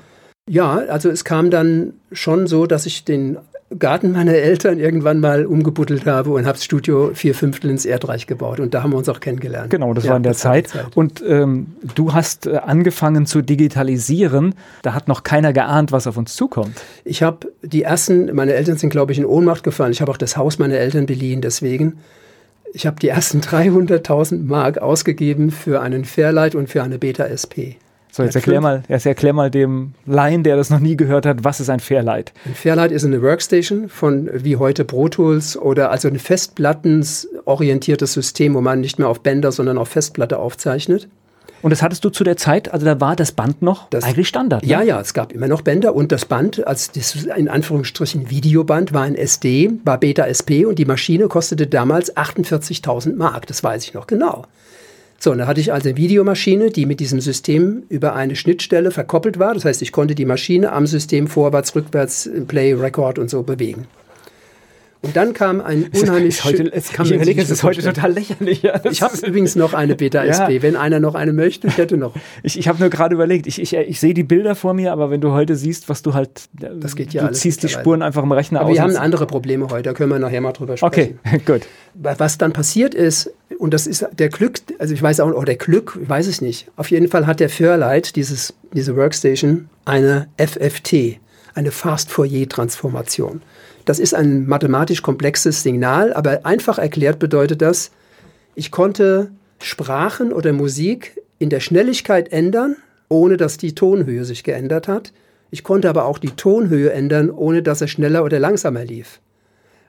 Ja, also es kam dann schon so, dass ich den Garten meiner Eltern irgendwann mal umgebuddelt habe und habe das Studio vier Fünftel ins Erdreich gebaut. Und da haben wir uns auch kennengelernt. Genau, das ja, war in der Zeit. Zeit. Und ähm, du hast äh, angefangen zu digitalisieren. Da hat noch keiner geahnt, was auf uns zukommt. Ich habe die ersten, meine Eltern sind, glaube ich, in Ohnmacht gefallen. Ich habe auch das Haus meiner Eltern beliehen deswegen. Ich habe die ersten 300.000 Mark ausgegeben für einen Fairlight und für eine Beta SP. So, jetzt erklär mal, jetzt erklär mal dem Laien, der das noch nie gehört hat, was ist ein Fairlight? Ein Fairlight ist eine Workstation von wie heute Pro Tools oder also ein festplattensorientiertes System, wo man nicht mehr auf Bänder, sondern auf Festplatte aufzeichnet. Und das hattest du zu der Zeit, also da war das Band noch das, eigentlich Standard. Ne? Ja, ja, es gab immer noch Bänder und das Band, als das in Anführungsstrichen Videoband, war ein SD, war Beta SP und die Maschine kostete damals 48.000 Mark. Das weiß ich noch genau. So, und da hatte ich also eine Videomaschine, die mit diesem System über eine Schnittstelle verkoppelt war. Das heißt, ich konnte die Maschine am System vorwärts, rückwärts, Play, Record und so bewegen. Und dann kam ein unheimlich heute, es kam ich überlege, es ist heute total lächerlich. Ja, ich habe übrigens noch eine Beta SP, ja. wenn einer noch eine möchte, ich hätte noch. Ich, ich habe nur gerade überlegt, ich, ich, ich sehe die Bilder vor mir, aber wenn du heute siehst, was du halt, das geht ja du ziehst die Spuren einfach im Rechner aber aus. Wir haben andere Probleme heute, da können wir nachher mal drüber sprechen. Okay, gut. Was dann passiert ist, und das ist der Glück, also ich weiß auch, oder der Glück, ich weiß es nicht. Auf jeden Fall hat der Fairlight, dieses, diese Workstation, eine FFT, eine Fast-Fourier-Transformation. Das ist ein mathematisch komplexes Signal, aber einfach erklärt bedeutet das, ich konnte Sprachen oder Musik in der Schnelligkeit ändern, ohne dass die Tonhöhe sich geändert hat. Ich konnte aber auch die Tonhöhe ändern, ohne dass er schneller oder langsamer lief.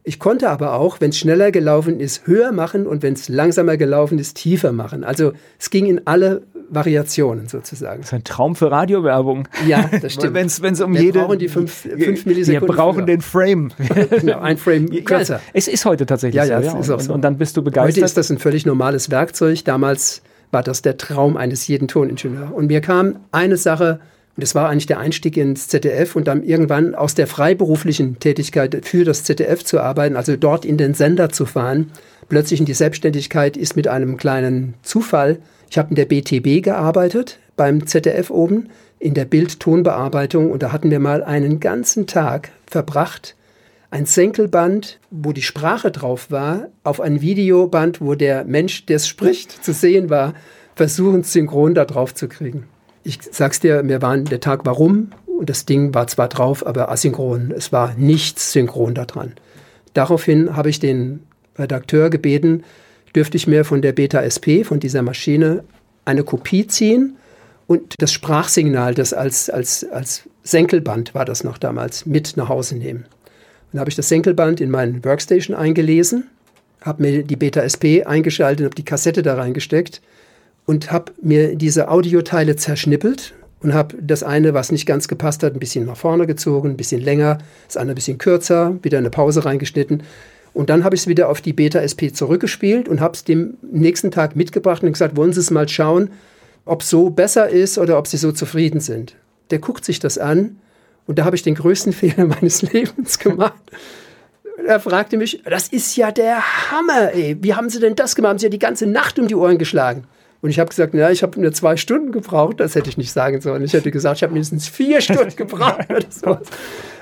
Ich konnte aber auch, wenn es schneller gelaufen ist, höher machen und wenn es langsamer gelaufen ist, tiefer machen. Also es ging in alle Variationen sozusagen. Das ist ein Traum für Radiowerbung. Ja, das stimmt. wenn es um wir jede... Brauchen die fünf, fünf Millisekunden. Wir brauchen den Frame. genau, ein Frame kürzer. Es ist heute tatsächlich ja, ja, so. Ja, ist auch so. Und dann bist du begeistert. Heute ist das ein völlig normales Werkzeug. Damals war das der Traum eines jeden Toningenieurs. Und mir kam eine Sache und das war eigentlich der Einstieg ins ZDF und dann irgendwann aus der freiberuflichen Tätigkeit für das ZDF zu arbeiten, also dort in den Sender zu fahren, plötzlich in die Selbstständigkeit ist mit einem kleinen Zufall. Ich habe in der BTB gearbeitet, beim ZDF oben, in der Bild-Tonbearbeitung. Und da hatten wir mal einen ganzen Tag verbracht, ein Senkelband, wo die Sprache drauf war, auf ein Videoband, wo der Mensch, der es spricht, zu sehen war, versuchen, synchron da drauf zu kriegen ich sag's dir, mir war der Tag warum und das Ding war zwar drauf, aber asynchron. Es war nichts synchron da dran. Daraufhin habe ich den Redakteur gebeten, dürfte ich mir von der Beta SP, von dieser Maschine, eine Kopie ziehen und das Sprachsignal, das als, als, als Senkelband war das noch damals, mit nach Hause nehmen. Dann habe ich das Senkelband in meinen Workstation eingelesen, habe mir die Beta SP eingeschaltet, habe die Kassette da reingesteckt und habe mir diese Audioteile zerschnippelt und habe das eine, was nicht ganz gepasst hat, ein bisschen nach vorne gezogen, ein bisschen länger, das andere ein bisschen kürzer, wieder eine Pause reingeschnitten. Und dann habe ich es wieder auf die Beta SP zurückgespielt und habe es dem nächsten Tag mitgebracht und gesagt, wollen Sie es mal schauen, ob so besser ist oder ob Sie so zufrieden sind. Der guckt sich das an und da habe ich den größten Fehler meines Lebens gemacht. er fragte mich, das ist ja der Hammer, ey. Wie haben Sie denn das gemacht? Haben Sie ja die ganze Nacht um die Ohren geschlagen. Und ich habe gesagt, ja, ich habe nur zwei Stunden gebraucht. Das hätte ich nicht sagen sollen. Ich hätte gesagt, ich habe mindestens vier Stunden gebraucht.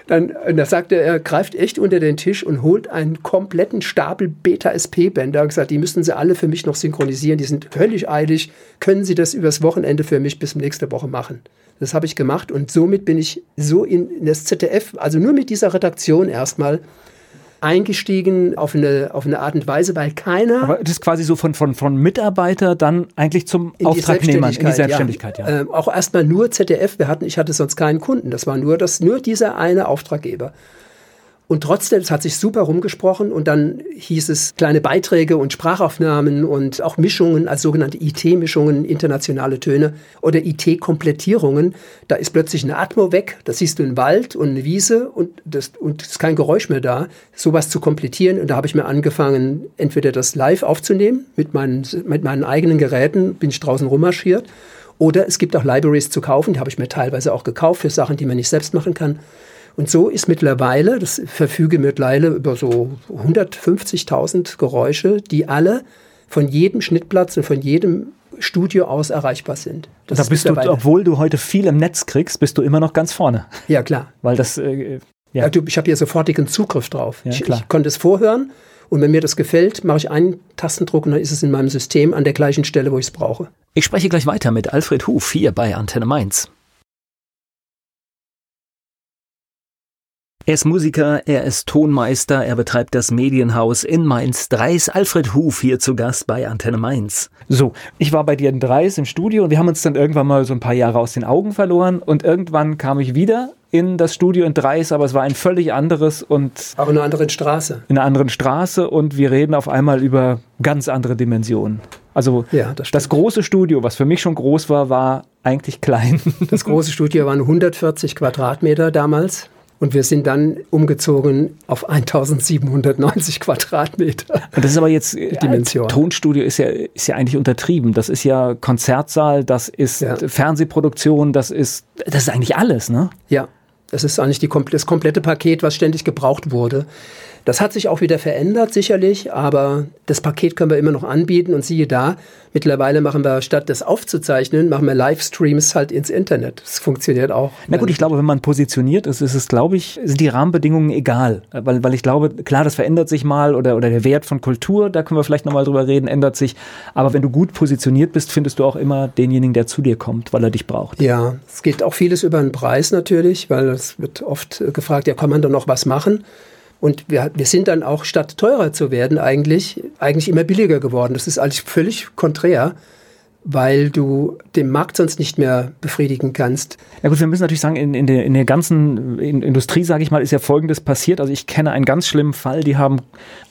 Dann, da sagte er, er greift echt unter den Tisch und holt einen kompletten Stapel Beta-SP-Bänder und gesagt, die müssen Sie alle für mich noch synchronisieren. Die sind völlig eilig. Können Sie das übers Wochenende für mich bis nächste Woche machen? Das habe ich gemacht und somit bin ich so in, in das ZDF, also nur mit dieser Redaktion erstmal eingestiegen auf eine, auf eine Art und Weise, weil keiner. Aber das ist quasi so von, von, von Mitarbeiter dann eigentlich zum Auftragnehmer, in die Selbstständigkeit, ja. ja. Ähm, auch erstmal nur ZDF, wir hatten, ich hatte sonst keinen Kunden. Das war nur, das, nur dieser eine Auftraggeber. Und trotzdem, es hat sich super rumgesprochen und dann hieß es kleine Beiträge und Sprachaufnahmen und auch Mischungen, als sogenannte IT-Mischungen, internationale Töne oder IT-Komplettierungen. Da ist plötzlich eine Atmo weg, da siehst du einen Wald und eine Wiese und das, und ist kein Geräusch mehr da. Sowas zu komplettieren und da habe ich mir angefangen, entweder das live aufzunehmen mit meinen, mit meinen eigenen Geräten, bin ich draußen rummarschiert. Oder es gibt auch Libraries zu kaufen, die habe ich mir teilweise auch gekauft für Sachen, die man nicht selbst machen kann. Und so ist mittlerweile, das verfüge mittlerweile über so 150.000 Geräusche, die alle von jedem Schnittplatz und von jedem Studio aus erreichbar sind. Das da bist du, obwohl du heute viel im Netz kriegst, bist du immer noch ganz vorne. Ja, klar. Weil das, äh, ja. ja du, ich habe hier sofortigen Zugriff drauf. Ja, ich, ich, konnte es vorhören und wenn mir das gefällt, mache ich einen Tastendruck und dann ist es in meinem System an der gleichen Stelle, wo ich es brauche. Ich spreche gleich weiter mit Alfred Huf hier bei Antenne Mainz. Er ist Musiker, er ist Tonmeister, er betreibt das Medienhaus in Mainz. Dreis Alfred Huf hier zu Gast bei Antenne Mainz. So, ich war bei dir in Dreis im Studio und wir haben uns dann irgendwann mal so ein paar Jahre aus den Augen verloren und irgendwann kam ich wieder in das Studio in Dreis, aber es war ein völlig anderes und auch in einer anderen Straße. In einer anderen Straße und wir reden auf einmal über ganz andere Dimensionen. Also ja, das, das, große Studio, was für mich schon groß war, war eigentlich klein. Das große Studio waren 140 Quadratmeter damals. Und wir sind dann umgezogen auf 1790 Quadratmeter. Und das ist aber jetzt, die Dimension. Tonstudio ist ja, ist ja eigentlich untertrieben. Das ist ja Konzertsaal, das ist ja. Fernsehproduktion, das ist, das ist eigentlich alles, ne? Ja. Das ist eigentlich die, das komplette Paket, was ständig gebraucht wurde. Das hat sich auch wieder verändert, sicherlich, aber das Paket können wir immer noch anbieten und siehe da, mittlerweile machen wir, statt das aufzuzeichnen, machen wir Livestreams halt ins Internet. Das funktioniert auch. Na gut, ich glaube, wenn man positioniert ist, ist es, glaube ich, sind die Rahmenbedingungen egal. Weil, weil ich glaube, klar, das verändert sich mal oder, oder der Wert von Kultur, da können wir vielleicht nochmal drüber reden, ändert sich. Aber wenn du gut positioniert bist, findest du auch immer denjenigen, der zu dir kommt, weil er dich braucht. Ja, es geht auch vieles über den Preis natürlich, weil es wird oft gefragt, ja, kann man da noch was machen? Und wir, wir sind dann auch, statt teurer zu werden, eigentlich, eigentlich immer billiger geworden. Das ist eigentlich völlig konträr, weil du den Markt sonst nicht mehr befriedigen kannst. Ja gut, wir müssen natürlich sagen, in, in, der, in der ganzen Industrie, sage ich mal, ist ja Folgendes passiert. Also ich kenne einen ganz schlimmen Fall, die haben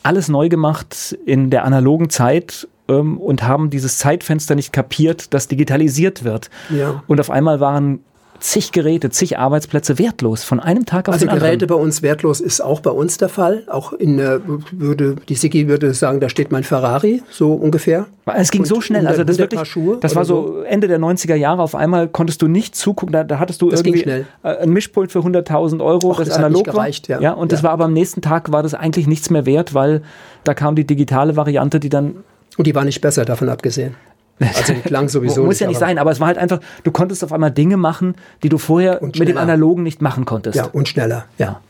alles neu gemacht in der analogen Zeit ähm, und haben dieses Zeitfenster nicht kapiert, das digitalisiert wird. Ja. Und auf einmal waren zig Geräte, zig Arbeitsplätze wertlos von einem Tag auf also den anderen. Also Geräte bei uns wertlos ist auch bei uns der Fall. Auch in äh, würde die Sigi würde sagen, da steht mein Ferrari so ungefähr. Es ging Und so schnell, also das wirklich, das war so Ende der 90er Jahre. Auf einmal konntest du nicht zugucken, da, da hattest du das irgendwie äh, ein Mischpult für 100.000 Euro, Och, das, das analog gereicht, war. Ja, ja und ja. das war aber am nächsten Tag war das eigentlich nichts mehr wert, weil da kam die digitale Variante, die dann und die war nicht besser, davon abgesehen. Also klang sowieso Muss nicht, ja nicht sein, aber es war halt einfach, du konntest auf einmal Dinge machen, die du vorher mit dem Analogen nicht machen konntest. Ja, und schneller, ja.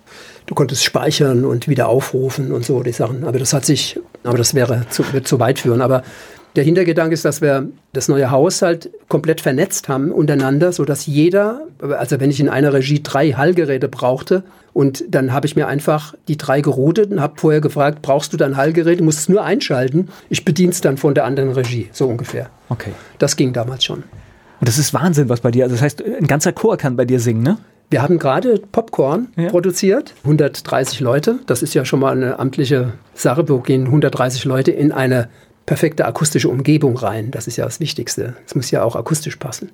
Du konntest speichern und wieder aufrufen und so die Sachen. Aber das hat sich, aber das wäre zu, wird zu weit führen. Aber der Hintergedanke ist, dass wir das neue Haus halt komplett vernetzt haben untereinander, sodass jeder, also wenn ich in einer Regie drei Hallgeräte brauchte, und dann habe ich mir einfach die drei geroutet und habe vorher gefragt, brauchst du dann Hallgerät? Du musst es nur einschalten. Ich bediene es dann von der anderen Regie, so ungefähr. Okay. Das ging damals schon. Und das ist Wahnsinn, was bei dir, also das heißt, ein ganzer Chor kann bei dir singen, ne? Wir haben gerade Popcorn ja. produziert, 130 Leute. Das ist ja schon mal eine amtliche Sache. Wir gehen 130 Leute in eine perfekte akustische Umgebung rein. Das ist ja das Wichtigste. Es muss ja auch akustisch passen.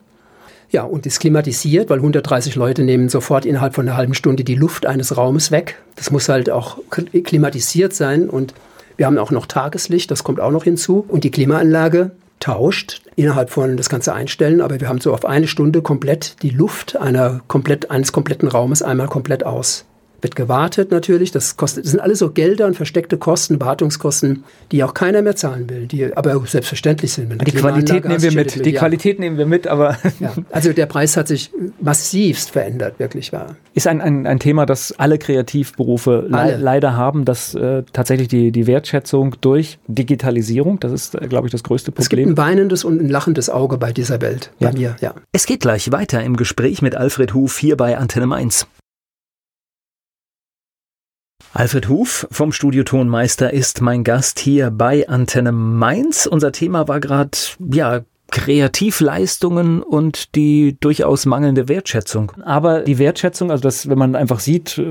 Ja, und ist klimatisiert, weil 130 Leute nehmen sofort innerhalb von einer halben Stunde die Luft eines Raumes weg. Das muss halt auch klimatisiert sein und wir haben auch noch Tageslicht, das kommt auch noch hinzu. Und die Klimaanlage tauscht innerhalb von das Ganze einstellen, aber wir haben so auf eine Stunde komplett die Luft einer komplett, eines kompletten Raumes einmal komplett aus wird gewartet natürlich. Das kostet, das sind alles so Gelder und versteckte Kosten, Wartungskosten, die auch keiner mehr zahlen will, die aber selbstverständlich sind. die Qualität nehmen wir mit. Die Qualität nehmen wir mit, aber. Ja, also der Preis hat sich massivst verändert, wirklich wahr. Ist ein, ein, ein Thema, das alle Kreativberufe alle. Le leider haben, dass äh, tatsächlich die, die Wertschätzung durch Digitalisierung, das ist, äh, glaube ich, das größte Problem. Es gibt ein weinendes und ein lachendes Auge bei dieser Welt, ja. bei mir, ja. Es geht gleich weiter im Gespräch mit Alfred Huf hier bei Antenne Mainz. Alfred Huf vom Studio Tonmeister ist mein Gast hier bei Antenne Mainz. Unser Thema war gerade, ja, Kreativleistungen und die durchaus mangelnde Wertschätzung. Aber die Wertschätzung, also das, wenn man einfach sieht, äh,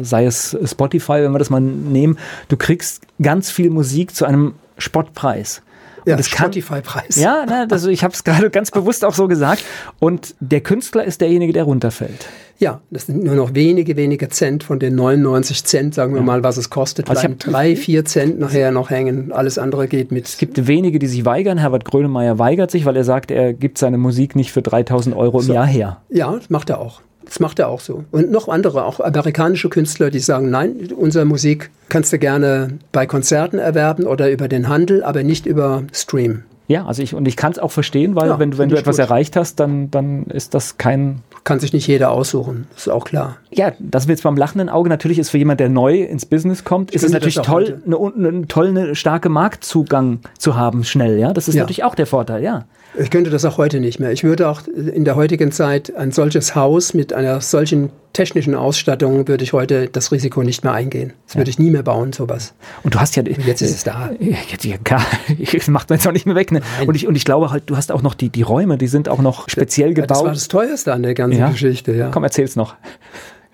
sei es Spotify, wenn wir das mal nehmen, du kriegst ganz viel Musik zu einem Spottpreis. Ja, Spotify-Preis. Ja, ne, also ich habe es gerade ganz bewusst auch so gesagt. Und der Künstler ist derjenige, der runterfällt. Ja, das sind nur noch wenige, wenige Cent von den 99 Cent, sagen wir ja. mal, was es kostet. Also habe drei, vier Cent nachher noch hängen. Alles andere geht mit. Es gibt wenige, die sich weigern. Herbert Grönemeyer weigert sich, weil er sagt, er gibt seine Musik nicht für 3000 Euro im so. Jahr her. Ja, das macht er auch. Das macht er auch so. Und noch andere, auch amerikanische Künstler, die sagen, nein, unsere Musik kannst du gerne bei Konzerten erwerben oder über den Handel, aber nicht über Stream. Ja, also ich und ich kann es auch verstehen, weil ja, wenn, wenn du etwas gut. erreicht hast, dann, dann ist das kein. Kann sich nicht jeder aussuchen, ist auch klar. Ja, das wird beim lachenden Auge natürlich ist für jemand, der neu ins Business kommt, ich ist es natürlich toll, eine, eine, toll, eine starke Marktzugang zu haben, schnell, ja. Das ist ja. natürlich auch der Vorteil, ja. Ich könnte das auch heute nicht mehr. Ich würde auch in der heutigen Zeit ein solches Haus mit einer solchen technischen Ausstattung würde ich heute das Risiko nicht mehr eingehen. Das ja. würde ich nie mehr bauen, sowas. Und du hast ja. Jetzt ist es da. Jetzt, ja, klar, das macht man jetzt auch nicht mehr weg. Ne? Und, ich, und ich glaube halt, du hast auch noch die, die Räume, die sind auch noch speziell gebaut. Das war das teuerste an der ganzen ja? Geschichte, ja. Komm, erzähl's noch.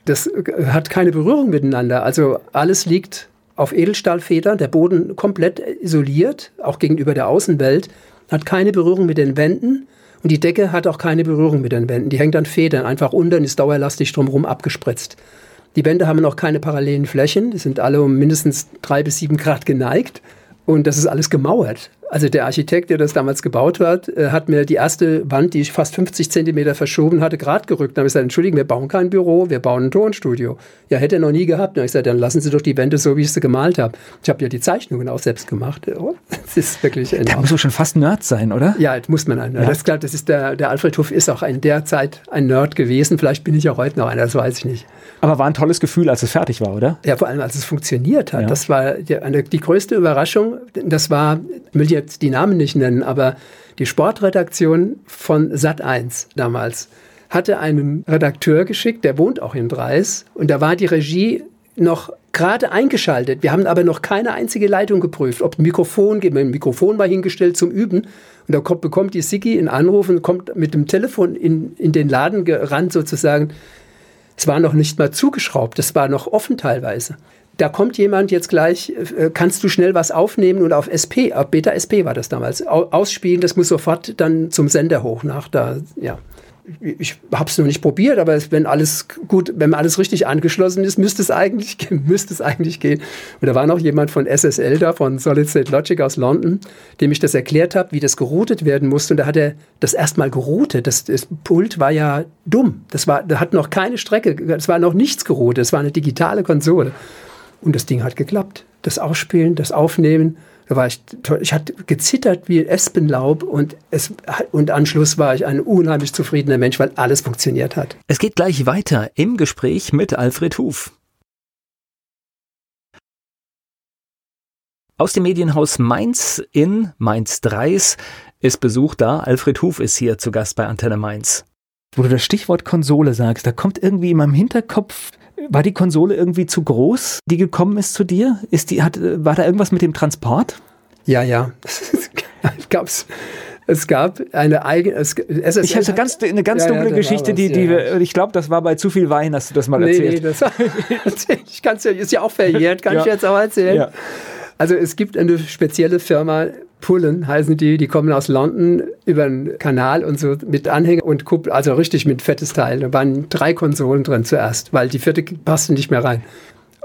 Das hat keine Berührung miteinander. Also alles liegt auf Edelstahlfedern, der Boden komplett isoliert, auch gegenüber der Außenwelt hat keine Berührung mit den Wänden und die Decke hat auch keine Berührung mit den Wänden. Die hängt an Federn einfach unter und ist dauerlastig drumherum abgespritzt. Die Wände haben noch keine parallelen Flächen, die sind alle um mindestens drei bis sieben Grad geneigt und das ist alles gemauert. Also der Architekt, der das damals gebaut hat, äh, hat mir die erste Wand, die ich fast 50 Zentimeter verschoben hatte, gerade gerückt. Dann habe ich gesagt, entschuldigen, wir bauen kein Büro, wir bauen ein Tonstudio. Ja, hätte er noch nie gehabt. Dann habe ich gesagt, dann lassen Sie doch die Wände so, wie ich sie gemalt habe. Ich habe ja die Zeichnungen auch selbst gemacht. Oh, das ist wirklich enorm. Da muss schon fast Nerd sein, oder? Ja, das muss man ein. Ja. Das ist klar, das ist der, der Alfred Huff ist auch in der Zeit ein Nerd gewesen. Vielleicht bin ich auch heute noch einer, das weiß ich nicht. Aber war ein tolles Gefühl, als es fertig war, oder? Ja, vor allem, als es funktioniert hat. Ja. Das war die, eine, die größte Überraschung. Das war, ich will jetzt die Namen nicht nennen, aber die Sportredaktion von Sat1 damals hatte einen Redakteur geschickt, der wohnt auch in Dreis, und da war die Regie noch gerade eingeschaltet. Wir haben aber noch keine einzige Leitung geprüft, ob ein Mikrofon, ein Mikrofon war hingestellt zum Üben. Und da kommt, bekommt die Sigi einen Anruf und kommt mit dem Telefon in, in den Laden gerannt sozusagen. Es war noch nicht mal zugeschraubt, es war noch offen teilweise da kommt jemand jetzt gleich, äh, kannst du schnell was aufnehmen und auf SP, auf Beta SP war das damals, ausspielen, das muss sofort dann zum Sender hoch nach da, ja. Ich habe es noch nicht probiert, aber wenn alles gut, wenn alles richtig angeschlossen ist, müsste es eigentlich, müsste es eigentlich gehen. Und da war noch jemand von SSL da, von Solid State Logic aus London, dem ich das erklärt habe, wie das geroutet werden musste. Und da hat er das erstmal geroutet. Das, das Pult war ja dumm. Das war, da hat noch keine Strecke, es war noch nichts geroutet. Es war eine digitale Konsole. Und das Ding hat geklappt. Das Ausspielen, das Aufnehmen, da war ich toll. Ich hatte gezittert wie Espenlaub und, es, und Anschluss war ich ein unheimlich zufriedener Mensch, weil alles funktioniert hat. Es geht gleich weiter im Gespräch mit Alfred Huf. Aus dem Medienhaus Mainz in Mainz-Dreis ist Besuch da. Alfred Huf ist hier zu Gast bei Antenne Mainz. Wo du das Stichwort Konsole sagst, da kommt irgendwie in meinem Hinterkopf war die Konsole irgendwie zu groß, die gekommen ist zu dir? Ist die, hat, war da irgendwas mit dem Transport? Ja, ja. es gab's. Es gab eine eigene. Es, SSL ich habe ganz, eine ganz ja, dunkle ja, Geschichte, was, die, die ja, ich glaube, das war bei zu viel Wein, hast du das mal erzählt. Nee, das, ich kann es ja, ist ja auch verjährt, kann ich jetzt auch erzählen. Also es gibt eine spezielle Firma, Pullen heißen die, die kommen aus London über den Kanal und so mit Anhänger und Kuppel, also richtig mit fettes Teil. Da waren drei Konsolen drin zuerst, weil die vierte passte nicht mehr rein.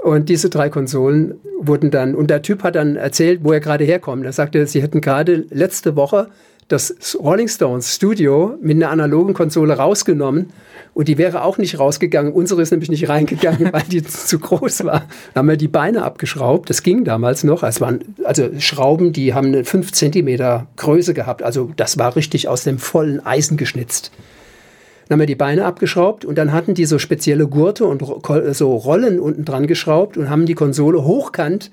Und diese drei Konsolen wurden dann, und der Typ hat dann erzählt, wo er gerade herkommt. Er sagte, sie hätten gerade letzte Woche das Rolling Stones Studio mit einer analogen Konsole rausgenommen und die wäre auch nicht rausgegangen. Unsere ist nämlich nicht reingegangen, weil die zu groß war. Da haben wir die Beine abgeschraubt. Das ging damals noch. Es waren also Schrauben, die haben eine 5 cm Größe gehabt. Also das war richtig aus dem vollen Eisen geschnitzt. Dann haben wir die Beine abgeschraubt und dann hatten die so spezielle Gurte und so Rollen unten dran geschraubt und haben die Konsole hochkant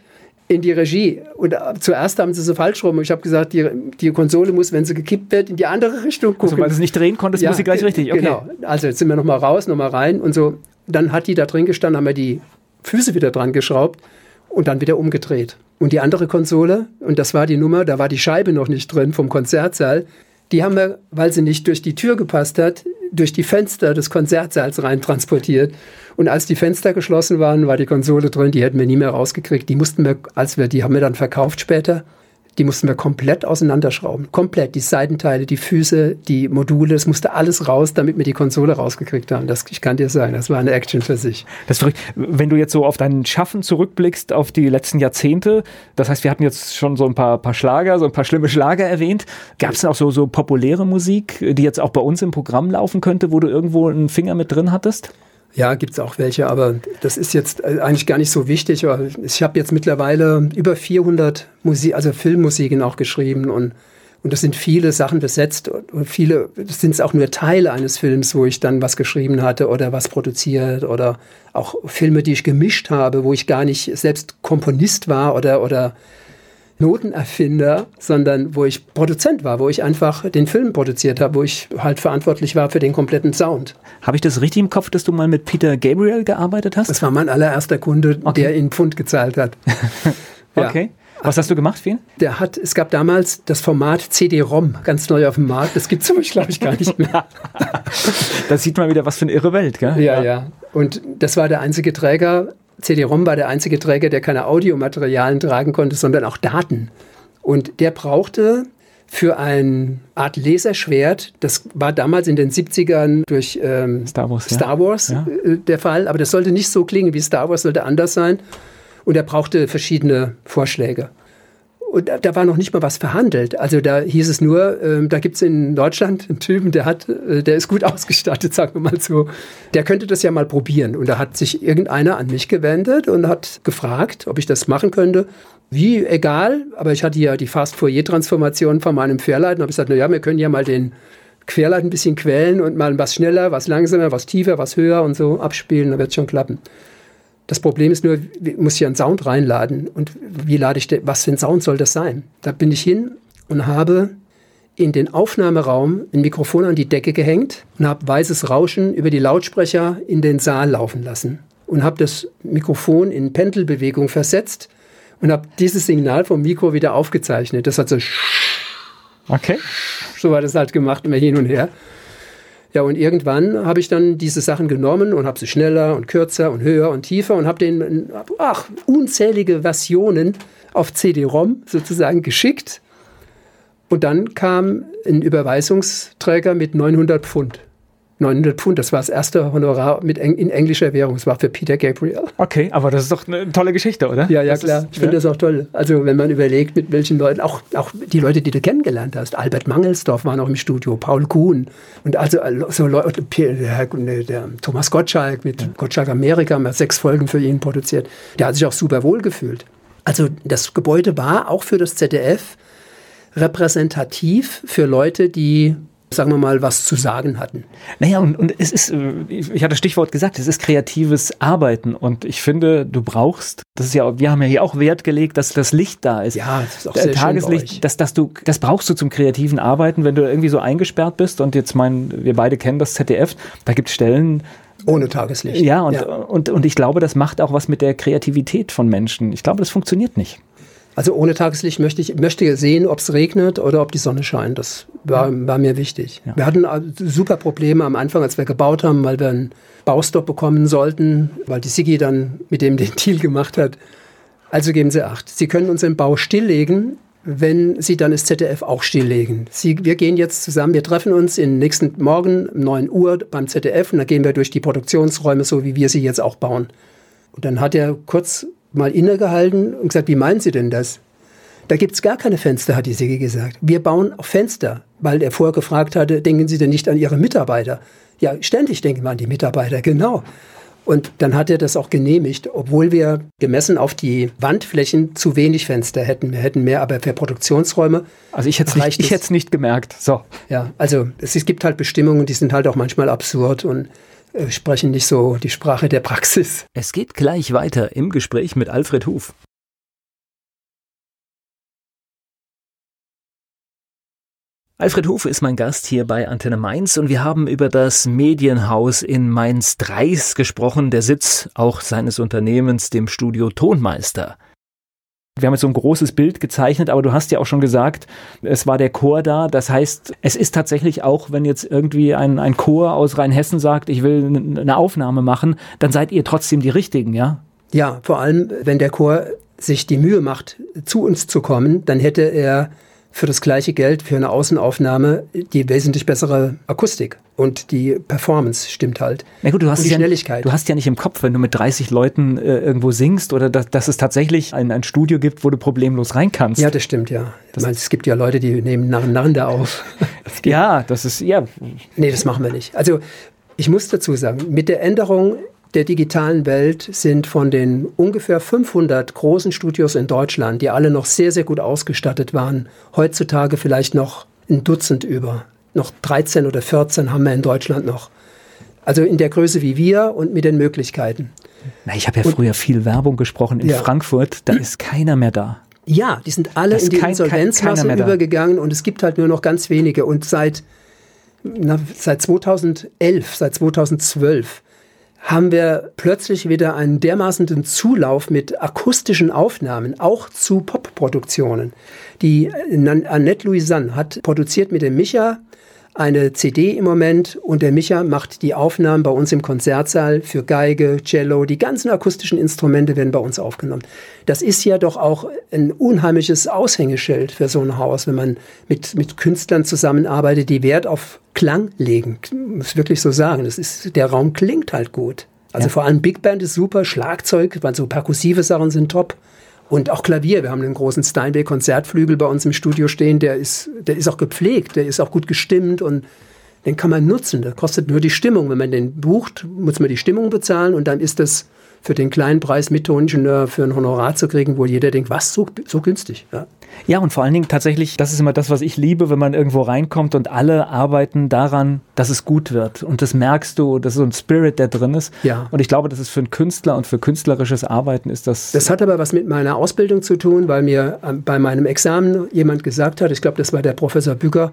in die Regie. Und äh, zuerst haben sie so falsch rum. Ich habe gesagt, die, die Konsole muss, wenn sie gekippt wird, in die andere Richtung gucken. Also weil du es nicht drehen konntest, ja, muss sie gleich richtig. Okay. Genau. Also jetzt sind wir nochmal raus, nochmal rein und so. Dann hat die da drin gestanden, haben wir die Füße wieder dran geschraubt und dann wieder umgedreht. Und die andere Konsole, und das war die Nummer, da war die Scheibe noch nicht drin vom Konzertsaal, die haben wir, weil sie nicht durch die Tür gepasst hat, durch die Fenster des Konzertsaals rein transportiert. Und als die Fenster geschlossen waren, war die Konsole drin, die hätten wir nie mehr rausgekriegt. Die mussten wir, als wir, die haben wir dann verkauft später, die mussten wir komplett auseinanderschrauben. Komplett. Die Seitenteile, die Füße, die Module, es musste alles raus, damit wir die Konsole rausgekriegt haben. Das, ich kann dir sagen, das war eine Action für sich. Das ist verrückt. Wenn du jetzt so auf dein Schaffen zurückblickst, auf die letzten Jahrzehnte, das heißt, wir hatten jetzt schon so ein paar, paar Schlager, so ein paar schlimme Schlager erwähnt. Gab es auch so, so populäre Musik, die jetzt auch bei uns im Programm laufen könnte, wo du irgendwo einen Finger mit drin hattest? Ja, gibt es auch welche, aber das ist jetzt äh, eigentlich gar nicht so wichtig. Ich habe jetzt mittlerweile über 400 Musik, also Filmmusiken auch geschrieben und, und das sind viele Sachen besetzt und viele, das sind auch nur Teile eines Films, wo ich dann was geschrieben hatte oder was produziert oder auch Filme, die ich gemischt habe, wo ich gar nicht selbst Komponist war oder, oder Notenerfinder, sondern wo ich Produzent war, wo ich einfach den Film produziert habe, wo ich halt verantwortlich war für den kompletten Sound. Habe ich das richtig im Kopf, dass du mal mit Peter Gabriel gearbeitet hast? Das war mein allererster Kunde, okay. der in Pfund gezahlt hat. okay. Was hast du gemacht für ihn? Der hat, es gab damals das Format CD-ROM ganz neu auf dem Markt. Das gibt es, glaube ich, gar nicht mehr. da sieht man wieder, was für eine irre Welt, gell? Ja, ja. Und das war der einzige Träger CD-ROM war der einzige Träger, der keine Audiomaterialien tragen konnte, sondern auch Daten. Und der brauchte für eine Art Laserschwert, das war damals in den 70ern durch ähm, Star Wars, Star Wars ja. äh, der Fall, aber das sollte nicht so klingen wie Star Wars, sollte anders sein. Und er brauchte verschiedene Vorschläge. Und da, war noch nicht mal was verhandelt. Also da hieß es nur, äh, da gibt es in Deutschland einen Typen, der hat, äh, der ist gut ausgestattet, sagen wir mal so. Der könnte das ja mal probieren. Und da hat sich irgendeiner an mich gewendet und hat gefragt, ob ich das machen könnte. Wie, egal, aber ich hatte ja die Fast-Fourier-Transformation von meinem Querleiten. Da habe ich gesagt, naja, wir können ja mal den Querleit ein bisschen quälen und mal was schneller, was langsamer, was tiefer, was höher und so abspielen, dann wird es schon klappen. Das Problem ist nur, ich muss hier einen Sound reinladen. Und wie lade ich, was für ein Sound soll das sein? Da bin ich hin und habe in den Aufnahmeraum ein Mikrofon an die Decke gehängt und habe weißes Rauschen über die Lautsprecher in den Saal laufen lassen. Und habe das Mikrofon in Pendelbewegung versetzt und habe dieses Signal vom Mikro wieder aufgezeichnet. Das hat so. Okay. So war das halt gemacht, immer hin und her. Ja, und irgendwann habe ich dann diese Sachen genommen und habe sie schneller und kürzer und höher und tiefer und habe den, ach, unzählige Versionen auf CD-ROM sozusagen geschickt. Und dann kam ein Überweisungsträger mit 900 Pfund. 900 Pfund, das war das erste Honorar mit in englischer Währung. Das war für Peter Gabriel. Okay, aber das ist doch eine tolle Geschichte, oder? Ja, ja, das klar. Ist, ich finde ja. das auch toll. Also, wenn man überlegt, mit welchen Leuten, auch, auch die Leute, die du kennengelernt hast. Albert Mangelsdorf war noch im Studio, Paul Kuhn. Und also so Leute, der, der Thomas Gottschalk mit ja. Gottschalk Amerika, haben wir sechs Folgen für ihn produziert. Der hat sich auch super wohl gefühlt. Also, das Gebäude war auch für das ZDF repräsentativ für Leute, die sagen wir mal, was zu sagen hatten. Naja, und, und es ist, äh, ich hatte Stichwort gesagt, es ist kreatives Arbeiten und ich finde, du brauchst, das ist ja, wir haben ja hier auch Wert gelegt, dass das Licht da ist. Ja, das ist auch sehr Tageslicht, dass, dass du, das brauchst du zum kreativen Arbeiten, wenn du irgendwie so eingesperrt bist und jetzt mein, wir beide kennen das ZDF, da gibt es Stellen, ohne Tageslicht. Ja und, ja. Und, und ich glaube, das macht auch was mit der Kreativität von Menschen. Ich glaube, das funktioniert nicht. Also ohne Tageslicht möchte ich möchte sehen, ob es regnet oder ob die Sonne scheint. Das war, war mir wichtig. Ja. Wir hatten super Probleme am Anfang, als wir gebaut haben, weil wir einen Baustopp bekommen sollten, weil die Sigi dann mit dem den Deal gemacht hat. Also geben Sie acht. Sie können unseren Bau stilllegen, wenn Sie dann das ZDF auch stilllegen. Sie, wir gehen jetzt zusammen, wir treffen uns in nächsten Morgen um 9 Uhr beim ZDF und dann gehen wir durch die Produktionsräume, so wie wir sie jetzt auch bauen. Und dann hat er kurz mal innegehalten und gesagt, wie meinen Sie denn das? Da gibt es gar keine Fenster, hat die Sigi gesagt. Wir bauen auch Fenster, weil er vorher gefragt hatte, denken Sie denn nicht an Ihre Mitarbeiter? Ja, ständig denken wir an die Mitarbeiter, genau. Und dann hat er das auch genehmigt, obwohl wir gemessen auf die Wandflächen zu wenig Fenster hätten. Wir hätten mehr, aber für Produktionsräume. Also ich hätte es nicht, ich hätte nicht gemerkt. So. Ja, also es, es gibt halt Bestimmungen, die sind halt auch manchmal absurd und sprechen nicht so die Sprache der Praxis. Es geht gleich weiter im Gespräch mit Alfred Huf. Alfred Hufe ist mein Gast hier bei Antenne Mainz und wir haben über das Medienhaus in Mainz-Dreis gesprochen, der Sitz auch seines Unternehmens, dem Studio Tonmeister. Wir haben jetzt so ein großes Bild gezeichnet, aber du hast ja auch schon gesagt, es war der Chor da. Das heißt, es ist tatsächlich auch, wenn jetzt irgendwie ein, ein Chor aus Rheinhessen sagt, ich will eine Aufnahme machen, dann seid ihr trotzdem die Richtigen, ja? Ja, vor allem, wenn der Chor sich die Mühe macht, zu uns zu kommen, dann hätte er für das gleiche Geld für eine Außenaufnahme die wesentlich bessere Akustik und die Performance stimmt halt. Na gut, du hast, ja, du hast ja nicht im Kopf, wenn du mit 30 Leuten äh, irgendwo singst oder dass, dass es tatsächlich ein, ein, Studio gibt, wo du problemlos rein kannst. Ja, das stimmt, ja. Das meinst, es gibt ja Leute, die nehmen nacheinander auf. ja, das ist, ja. Nee, das machen wir nicht. Also ich muss dazu sagen, mit der Änderung der digitalen Welt sind von den ungefähr 500 großen Studios in Deutschland, die alle noch sehr, sehr gut ausgestattet waren, heutzutage vielleicht noch ein Dutzend über. Noch 13 oder 14 haben wir in Deutschland noch. Also in der Größe wie wir und mit den Möglichkeiten. Na, ich habe ja und, früher viel Werbung gesprochen in ja. Frankfurt, da ist keiner mehr da. Ja, die sind alle in die kein, Insolvenzmasse übergegangen und es gibt halt nur noch ganz wenige. Und seit, na, seit 2011, seit 2012 haben wir plötzlich wieder einen dermaßenen Zulauf mit akustischen Aufnahmen, auch zu Popproduktionen. Die Annette Louisanne hat produziert mit dem Micha eine CD im Moment und der Micha macht die Aufnahmen bei uns im Konzertsaal für Geige, Cello, die ganzen akustischen Instrumente werden bei uns aufgenommen. Das ist ja doch auch ein unheimliches Aushängeschild für so ein Haus, wenn man mit, mit Künstlern zusammenarbeitet, die Wert auf Klang legen. Ich muss wirklich so sagen, das ist, der Raum klingt halt gut. Also ja. vor allem Big Band ist super, Schlagzeug, weil so perkussive Sachen sind top. Und auch Klavier. Wir haben einen großen Steinway-Konzertflügel bei uns im Studio stehen. Der ist, der ist auch gepflegt, der ist auch gut gestimmt und den kann man nutzen. Der kostet nur die Stimmung. Wenn man den bucht, muss man die Stimmung bezahlen und dann ist das für den kleinen Preis mit Toningenieur für ein Honorar zu kriegen, wo jeder denkt, was, so, so günstig. Ja. Ja, und vor allen Dingen tatsächlich, das ist immer das, was ich liebe, wenn man irgendwo reinkommt und alle arbeiten daran, dass es gut wird. Und das merkst du, das ist so ein Spirit, der drin ist. Ja. Und ich glaube, das ist für einen Künstler und für künstlerisches Arbeiten ist das. Das hat aber was mit meiner Ausbildung zu tun, weil mir ähm, bei meinem Examen jemand gesagt hat, ich glaube, das war der Professor Bücker,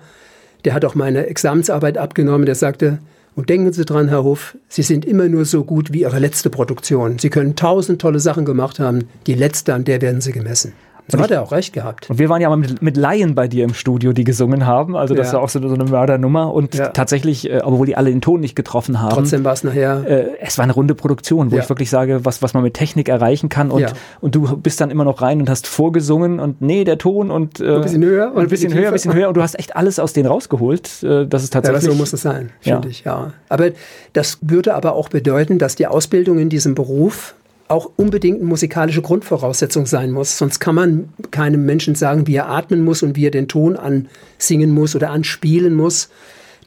der hat auch meine Examensarbeit abgenommen, der sagte, und denken Sie dran, Herr Hof, Sie sind immer nur so gut wie Ihre letzte Produktion. Sie können tausend tolle Sachen gemacht haben, die letzte, an der werden Sie gemessen. So hat er auch recht gehabt. Und wir waren ja mal mit, mit Laien bei dir im Studio, die gesungen haben. Also das ja. war auch so, so eine Mördernummer. Und ja. tatsächlich, äh, obwohl die alle den Ton nicht getroffen haben. Trotzdem war es nachher. Äh, es war eine runde Produktion, wo ja. ich wirklich sage, was, was man mit Technik erreichen kann. Und, und du bist dann immer noch rein und hast vorgesungen und nee, der Ton und äh, ein bisschen höher. Und ein bisschen höher, ein bisschen höher. Und du hast echt alles aus denen rausgeholt. Äh, das ist tatsächlich. Ja, so muss es sein, finde ich, ja. Aber das würde aber auch bedeuten, dass die Ausbildung in diesem Beruf auch unbedingt eine musikalische Grundvoraussetzung sein muss. Sonst kann man keinem Menschen sagen, wie er atmen muss und wie er den Ton ansingen muss oder anspielen muss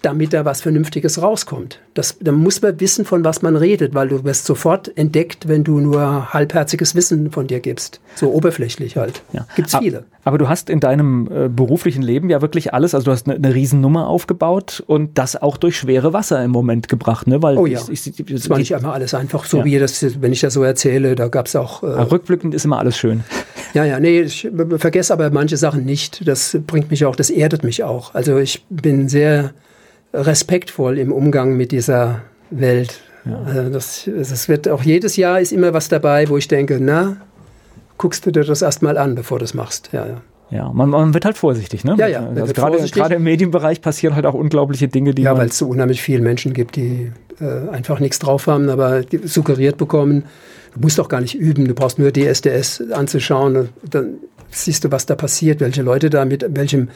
damit da was Vernünftiges rauskommt. Das, da muss man wissen, von was man redet, weil du wirst sofort entdeckt, wenn du nur halbherziges Wissen von dir gibst. So oberflächlich halt. Ja. Gibt's viele. Aber du hast in deinem äh, beruflichen Leben ja wirklich alles, also du hast eine, eine Riesennummer aufgebaut und das auch durch schwere Wasser im Moment gebracht, ne? Weil oh ja, ich, ich, das war nicht einmal alles einfach so, ja. wie das, wenn ich das so erzähle, da gab es auch... Äh, rückblickend ist immer alles schön. Ja, ja, nee, ich vergesse aber manche Sachen nicht. Das bringt mich auch, das erdet mich auch. Also ich bin sehr respektvoll im Umgang mit dieser Welt. Ja. Also das, das wird auch jedes Jahr ist immer was dabei, wo ich denke, na, guckst du dir das erstmal an, bevor du es machst. Ja, ja. Ja, man, man, wird halt vorsichtig, ne? Ja, ja. Also gerade, gerade im Medienbereich passieren halt auch unglaubliche Dinge, die. Ja, weil es so unheimlich viele Menschen gibt, die äh, einfach nichts drauf haben, aber suggeriert bekommen, Du musst doch gar nicht üben, du brauchst nur DSDS anzuschauen, dann siehst du, was da passiert, welche Leute da mit welchem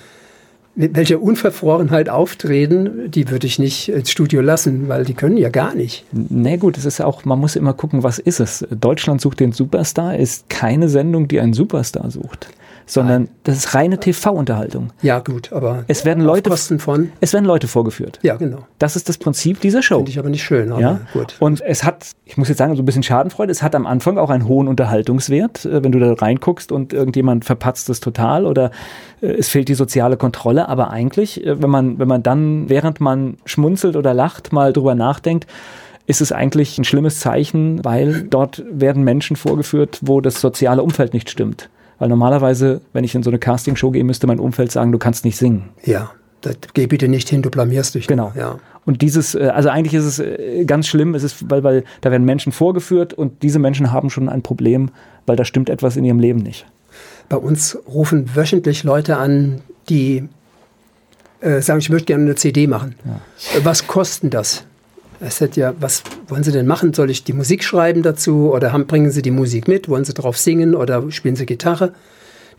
welcher Unverfrorenheit auftreten, die würde ich nicht ins Studio lassen, weil die können ja gar nicht. Na nee, gut, es ist auch, man muss immer gucken, was ist es. Deutschland sucht den Superstar ist keine Sendung, die einen Superstar sucht sondern Nein. das ist reine TV-Unterhaltung. Ja, gut, aber es werden Leute Kosten von es werden Leute vorgeführt. Ja, genau. Das ist das Prinzip dieser Show. Finde ich aber nicht schön, aber ja? gut. Und es hat, ich muss jetzt sagen, so ein bisschen Schadenfreude, es hat am Anfang auch einen hohen Unterhaltungswert, äh, wenn du da reinguckst und irgendjemand verpatzt es total oder äh, es fehlt die soziale Kontrolle, aber eigentlich, äh, wenn man wenn man dann während man schmunzelt oder lacht mal drüber nachdenkt, ist es eigentlich ein schlimmes Zeichen, weil dort werden Menschen vorgeführt, wo das soziale Umfeld nicht stimmt. Weil normalerweise, wenn ich in so eine Castingshow gehe, müsste mein Umfeld sagen, du kannst nicht singen. Ja, das, geh bitte nicht hin, du blamierst dich. Genau. Ja. Und dieses, äh, also eigentlich ist es äh, ganz schlimm, es ist, weil, weil da werden Menschen vorgeführt und diese Menschen haben schon ein Problem, weil da stimmt etwas in ihrem Leben nicht. Bei uns rufen wöchentlich Leute an, die äh, sagen, ich möchte gerne eine CD machen. Ja. Was kostet das? Es hat ja, was wollen Sie denn machen? Soll ich die Musik schreiben dazu oder haben, bringen Sie die Musik mit? Wollen Sie drauf singen oder spielen Sie Gitarre?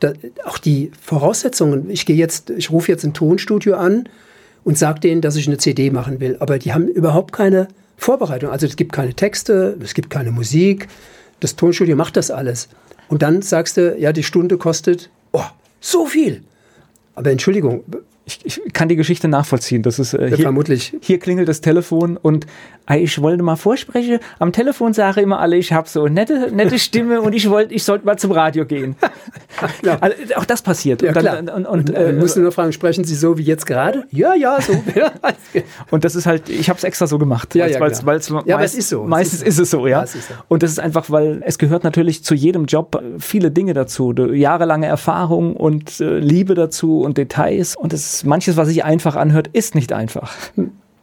Da, auch die Voraussetzungen. Ich gehe jetzt, ich rufe jetzt ein Tonstudio an und sage denen, dass ich eine CD machen will. Aber die haben überhaupt keine Vorbereitung. Also es gibt keine Texte, es gibt keine Musik. Das Tonstudio macht das alles. Und dann sagst du, ja, die Stunde kostet, oh, so viel. Aber Entschuldigung, ich, ich kann die Geschichte nachvollziehen. Das ist äh, hier, vermutlich. Hier klingelt das Telefon und äh, ich wollte mal vorsprechen. Am Telefon sage immer alle, ich habe so eine nette, nette Stimme und ich wollte, ich sollte mal zum Radio gehen. ja. also, auch das passiert. Ja, und dann, und, und, äh, musst du nur fragen, sprechen Sie so wie jetzt gerade? Ja, ja, so. und das ist halt, ich habe es extra so gemacht. Ja, ja, weil's, weil's, ja, aber es ist so. Meistens ist, es so, ja. so. Und das ist einfach, weil es gehört natürlich zu jedem Job viele Dinge dazu. Jahrelange Erfahrung und äh, Liebe dazu und Details. Und es manches, was sich einfach anhört, ist nicht einfach.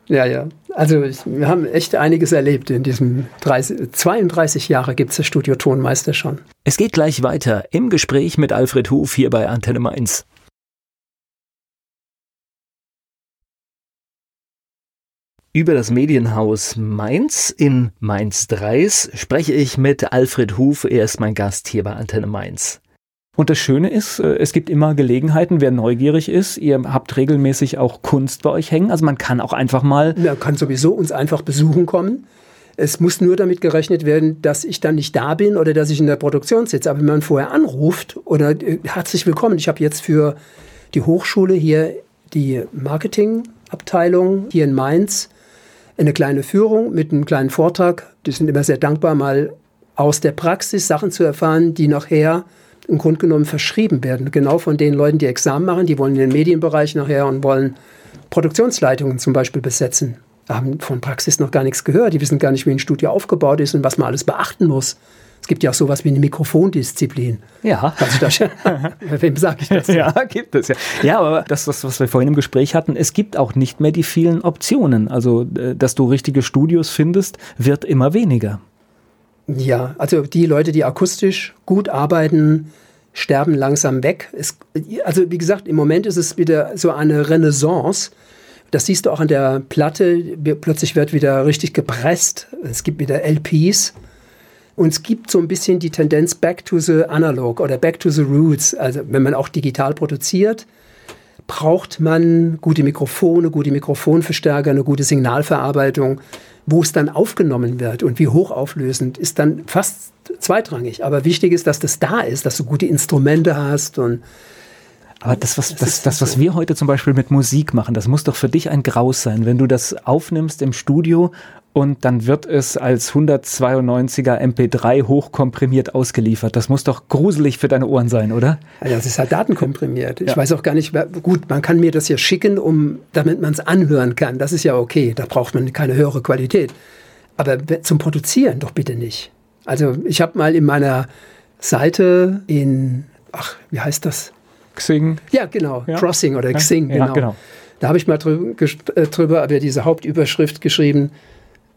Ja, ja. Also ich, wir haben echt einiges erlebt in diesem 30, 32 Jahre gibt es das Studio Tonmeister schon. Es geht gleich weiter im Gespräch mit Alfred Huf hier bei Antenne Mainz. Über das Medienhaus Mainz in Mainz 3 spreche ich mit Alfred Huf. Er ist mein Gast hier bei Antenne Mainz. Und das Schöne ist, äh, es gibt immer Gelegenheiten, wer neugierig ist. Ihr habt regelmäßig auch Kunst bei euch hängen. Also man kann auch einfach mal. Man kann sowieso uns einfach besuchen kommen. Es muss nur damit gerechnet werden, dass ich dann nicht da bin oder dass ich in der Produktion sitze. Aber wenn man vorher anruft oder äh, herzlich willkommen, ich habe jetzt für die Hochschule hier die Marketingabteilung hier in Mainz eine kleine Führung mit einem kleinen Vortrag. Die sind immer sehr dankbar, mal aus der Praxis Sachen zu erfahren, die nachher im Grunde genommen verschrieben werden. Genau von den Leuten, die Examen machen, die wollen in den Medienbereich nachher und wollen Produktionsleitungen zum Beispiel besetzen. Haben von Praxis noch gar nichts gehört. Die wissen gar nicht, wie ein Studio aufgebaut ist und was man alles beachten muss. Es gibt ja auch sowas wie eine Mikrofondisziplin. Ja. Das, wem sage ich das? Ja, gibt es ja. Ja, aber das, was, was wir vorhin im Gespräch hatten, es gibt auch nicht mehr die vielen Optionen. Also, äh, dass du richtige Studios findest, wird immer weniger. Ja, also die Leute, die akustisch gut arbeiten, sterben langsam weg. Es, also wie gesagt, im Moment ist es wieder so eine Renaissance. Das siehst du auch an der Platte. Plötzlich wird wieder richtig gepresst. Es gibt wieder LPs. Und es gibt so ein bisschen die Tendenz back to the analog oder back to the roots. Also wenn man auch digital produziert, braucht man gute Mikrofone, gute Mikrofonverstärker, eine gute Signalverarbeitung wo es dann aufgenommen wird und wie hochauflösend, ist dann fast zweitrangig. Aber wichtig ist, dass das da ist, dass du gute Instrumente hast und aber das, was, das, das, was wir heute zum Beispiel mit Musik machen, das muss doch für dich ein Graus sein, wenn du das aufnimmst im Studio und dann wird es als 192er MP3 hochkomprimiert ausgeliefert. Das muss doch gruselig für deine Ohren sein, oder? Ja, das ist halt datenkomprimiert. Ich ja. weiß auch gar nicht, gut, man kann mir das ja schicken, um, damit man es anhören kann. Das ist ja okay, da braucht man keine höhere Qualität. Aber zum Produzieren doch bitte nicht. Also ich habe mal in meiner Seite in, ach, wie heißt das? Xing. Ja, genau. Ja. Crossing oder Xing, genau. Genau. Da habe ich mal drüber, äh, drüber aber diese Hauptüberschrift geschrieben.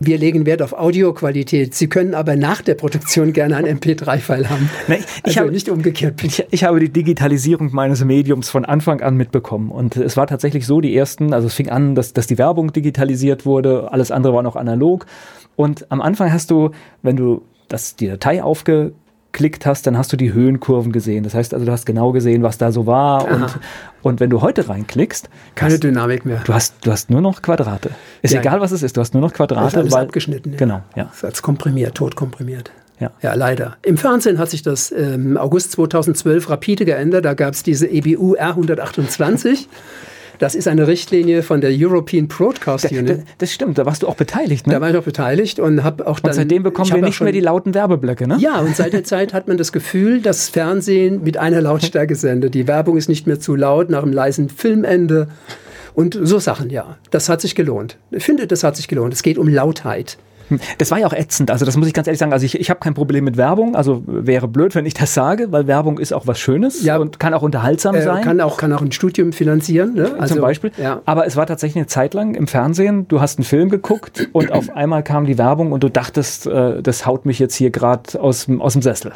Wir legen Wert auf Audioqualität. Sie können aber nach der Produktion gerne einen MP3-File haben. Nein, ich also habe nicht umgekehrt. Ich, ich, habe die Digitalisierung meines Mediums von Anfang an mitbekommen. Und es war tatsächlich so, die ersten, also es fing an, dass, dass die Werbung digitalisiert wurde, alles andere war noch analog. Und am Anfang hast du, wenn du das, die Datei aufge geklickt hast, dann hast du die Höhenkurven gesehen. Das heißt also, du hast genau gesehen, was da so war. Und, und wenn du heute reinklickst, keine hast, Dynamik mehr. Du hast, du hast nur noch Quadrate. Ist ja, egal, was es ist, du hast nur noch Quadrate. Alles weil, abgeschnitten. Ja. Genau, ja. Als komprimiert, tot komprimiert. Ja. ja, leider. Im Fernsehen hat sich das im ähm, August 2012 rapide geändert. Da gab es diese EBU R128. Das ist eine Richtlinie von der European Broadcast Unit. Das, das stimmt, da warst du auch beteiligt, ne? Da war ich auch beteiligt und habe auch dann. Und seitdem bekommen wir nicht schon, mehr die lauten Werbeblöcke, ne? Ja, und seit der Zeit hat man das Gefühl, dass Fernsehen mit einer Lautstärke sendet. Die Werbung ist nicht mehr zu laut nach einem leisen Filmende. Und so Sachen, ja. Das hat sich gelohnt. Ich finde, das hat sich gelohnt. Es geht um Lautheit. Das war ja auch ätzend. Also das muss ich ganz ehrlich sagen. Also ich, ich habe kein Problem mit Werbung. Also wäre blöd, wenn ich das sage, weil Werbung ist auch was Schönes ja, und kann auch unterhaltsam äh, sein. Kann auch, kann auch ein Studium finanzieren. Ne? Also, Zum Beispiel. Ja. Aber es war tatsächlich eine Zeit lang im Fernsehen. Du hast einen Film geguckt und auf einmal kam die Werbung und du dachtest, äh, das haut mich jetzt hier gerade aus, aus dem Sessel.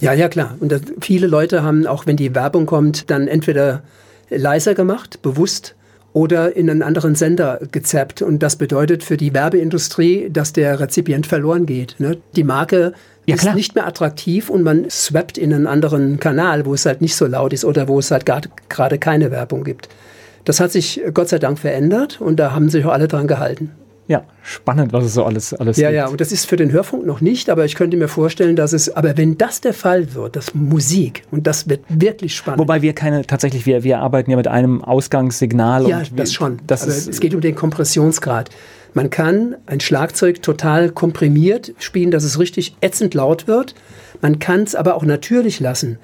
Ja, ja, klar. Und das, viele Leute haben, auch wenn die Werbung kommt, dann entweder leiser gemacht, bewusst, oder in einen anderen Sender gezappt. Und das bedeutet für die Werbeindustrie, dass der Rezipient verloren geht. Ne? Die Marke ja, ist nicht mehr attraktiv und man swappt in einen anderen Kanal, wo es halt nicht so laut ist oder wo es halt gerade keine Werbung gibt. Das hat sich Gott sei Dank verändert und da haben sich auch alle dran gehalten. Ja, spannend, was es so alles, alles Ja, gibt. ja, und das ist für den Hörfunk noch nicht, aber ich könnte mir vorstellen, dass es, aber wenn das der Fall wird, das Musik, und das wird wirklich spannend. Wobei wir keine, tatsächlich, wir, wir arbeiten ja mit einem Ausgangssignal. Ja, das schon. Das aber ist, es geht um den Kompressionsgrad. Man kann ein Schlagzeug total komprimiert spielen, dass es richtig ätzend laut wird. Man kann es aber auch natürlich lassen.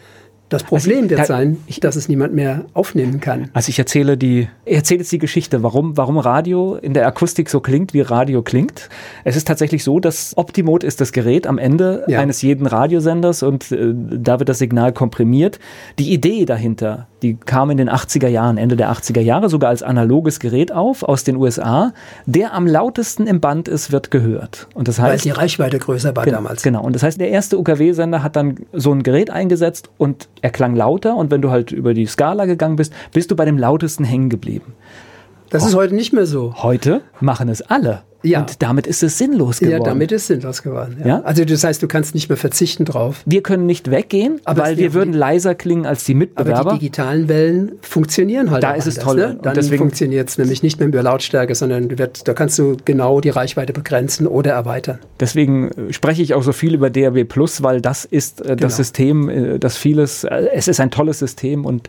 Das Problem also, wird da, sein, dass es niemand mehr aufnehmen kann. Also ich erzähle die, ich erzähle jetzt die Geschichte, warum, warum Radio in der Akustik so klingt, wie Radio klingt. Es ist tatsächlich so, dass Optimot ist das Gerät am Ende ja. eines jeden Radiosenders und äh, da wird das Signal komprimiert. Die Idee dahinter, die kam in den 80er Jahren, Ende der 80er Jahre, sogar als analoges Gerät auf aus den USA. Der am lautesten im Band ist, wird gehört. Und das heißt, Weil die Reichweite größer war genau, damals. Genau. Und das heißt, der erste UKW-Sender hat dann so ein Gerät eingesetzt und er klang lauter. Und wenn du halt über die Skala gegangen bist, bist du bei dem lautesten hängen geblieben. Das ist heute nicht mehr so. Heute machen es alle. Ja. Und damit ist es sinnlos geworden. Ja, damit ist sinnlos geworden. Ja. ja. Also das heißt, du kannst nicht mehr verzichten drauf. Wir können nicht weggehen, aber weil wir würden leiser klingen als die Mitbewerber. Aber die digitalen Wellen funktionieren halt. Da ist es toll. Ne? Dann funktioniert es nämlich nicht mehr über Lautstärke, sondern wird, da kannst du genau die Reichweite begrenzen oder erweitern. Deswegen äh, spreche ich auch so viel über DAB Plus, weil das ist äh, das genau. System, äh, das vieles, äh, es ist ein tolles System und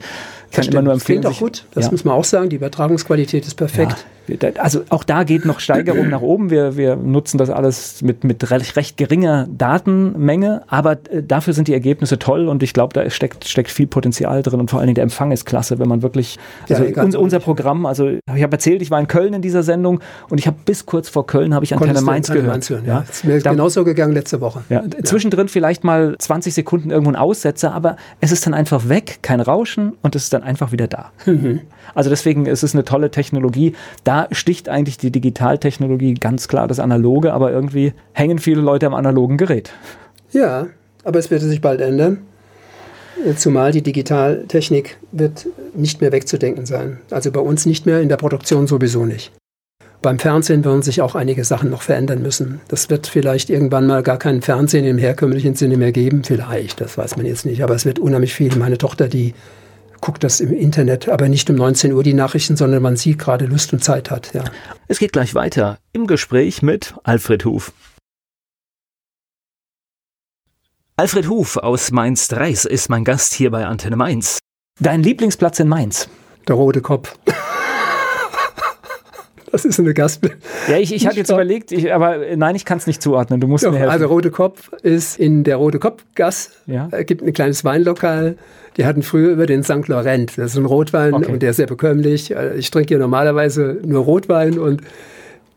kann immer nur empfehlen. Das klingt auch gut, das ja. muss man auch sagen. Die Übertragungsqualität ist perfekt. Ja, also auch da geht noch Steigerung nach oben. Wir, wir nutzen das alles mit, mit recht, recht geringer Datenmenge, aber äh, dafür sind die Ergebnisse toll und ich glaube, da steckt, steckt viel Potenzial drin und vor allen Dingen der Empfang ist klasse, wenn man wirklich, also ja, unser, unser Programm, also ich habe erzählt, ich war in Köln in dieser Sendung und ich habe bis kurz vor Köln habe ich Antenne Mainz gehört. Mainz hören, ja. Ist mir da, genauso gegangen letzte Woche. Ja, Zwischendrin vielleicht mal 20 Sekunden irgendwo ein Aussetzer, aber es ist dann einfach weg, kein Rauschen und es ist dann einfach wieder da. Mhm. Also deswegen ist es eine tolle Technologie. Da sticht eigentlich die Digitaltechnologie ganz klar das Analoge, aber irgendwie hängen viele Leute am analogen Gerät. Ja, aber es wird sich bald ändern. Zumal die Digitaltechnik wird nicht mehr wegzudenken sein. Also bei uns nicht mehr, in der Produktion sowieso nicht. Beim Fernsehen werden sich auch einige Sachen noch verändern müssen. Das wird vielleicht irgendwann mal gar kein Fernsehen im herkömmlichen Sinne mehr geben. Vielleicht, das weiß man jetzt nicht. Aber es wird unheimlich viel. Meine Tochter, die guckt das im Internet, aber nicht um 19 Uhr die Nachrichten, sondern man sieht gerade Lust und Zeit hat. Ja. Es geht gleich weiter im Gespräch mit Alfred Huf. Alfred Huf aus Mainz-Dreis ist mein Gast hier bei Antenne Mainz. Dein Lieblingsplatz in Mainz? Der Rote Kopf. Das ist eine Gast. Ja, ich, ich hatte jetzt überlegt, ich, aber nein, ich kann es nicht zuordnen. Du musst Doch, mir helfen. Also Rote Kopf ist in der Rote Kopf-Gass. Ja. Es gibt ein kleines Weinlokal. Die hatten früher über den St. Laurent. Das ist ein Rotwein okay. und der ist sehr bekömmlich. Äh, ich trinke hier normalerweise nur Rotwein und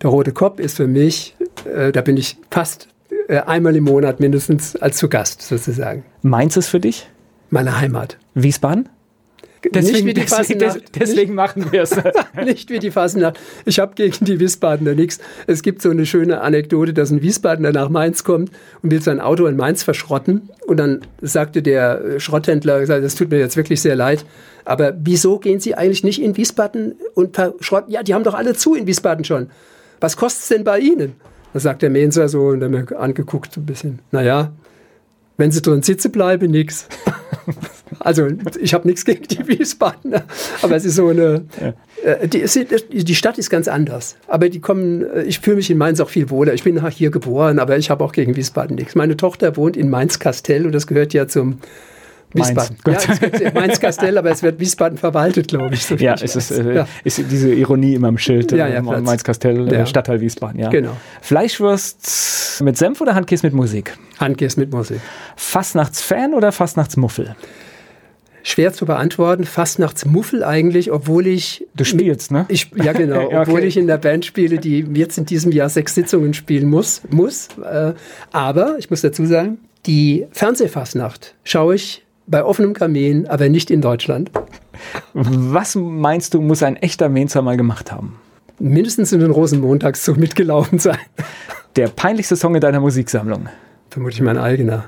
der Rote Kopf ist für mich, äh, da bin ich fast äh, einmal im Monat mindestens als zu Gast sozusagen. Mainz ist für dich? Meine Heimat. Wiesbaden? Deswegen, nicht wie die deswegen, deswegen machen wir es. nicht wie die Fasnacht. Ich habe gegen die Wiesbadener nichts. Es gibt so eine schöne Anekdote, dass ein Wiesbadener nach Mainz kommt und will sein Auto in Mainz verschrotten. Und dann sagte der Schrotthändler, das tut mir jetzt wirklich sehr leid, aber wieso gehen Sie eigentlich nicht in Wiesbaden und verschrotten? Ja, die haben doch alle zu in Wiesbaden schon. Was kostet es denn bei Ihnen? Da sagt der Mensa so und er mir angeguckt, ein bisschen, naja, wenn sie drin sitzen bleiben, nix. also ich habe nichts gegen die Wiesbadener, aber es ist so eine, ja. äh, die, die, Stadt ist ganz anders. Aber die kommen, äh, ich fühle mich in Mainz auch viel wohler. Ich bin hier geboren, aber ich habe auch gegen Wiesbaden nichts. Meine Tochter wohnt in Mainz-Kastell und das gehört ja zum Wiesbaden. Mainz, ja, Mainz-Kastell, aber es wird Wiesbaden verwaltet, glaube ich. So ja, es ist, äh, ja. ist diese Ironie immer im Schild. Ja, ja, äh, Mainz-Kastell, ja. Stadtteil Wiesbaden, ja. Genau. Fleischwurst mit Senf oder Handkäse mit Musik? Handkäse mit Musik. Fastnachtsfan oder Fastnachtsmuffel? Schwer zu beantworten. Fastnachtsmuffel eigentlich, obwohl ich. Du spielst, ne? Ich, ja, genau. okay. Obwohl ich in der Band spiele, die jetzt in diesem Jahr sechs Sitzungen spielen muss. muss äh, aber ich muss dazu sagen, die Fernsehfastnacht schaue ich bei offenem Kamin, aber nicht in Deutschland. Was meinst du, muss ein echter Mainzer mal gemacht haben? Mindestens in den Rosenmontagszug mitgelaufen sein. Der peinlichste Song in deiner Musiksammlung? Vermutlich mein eigener.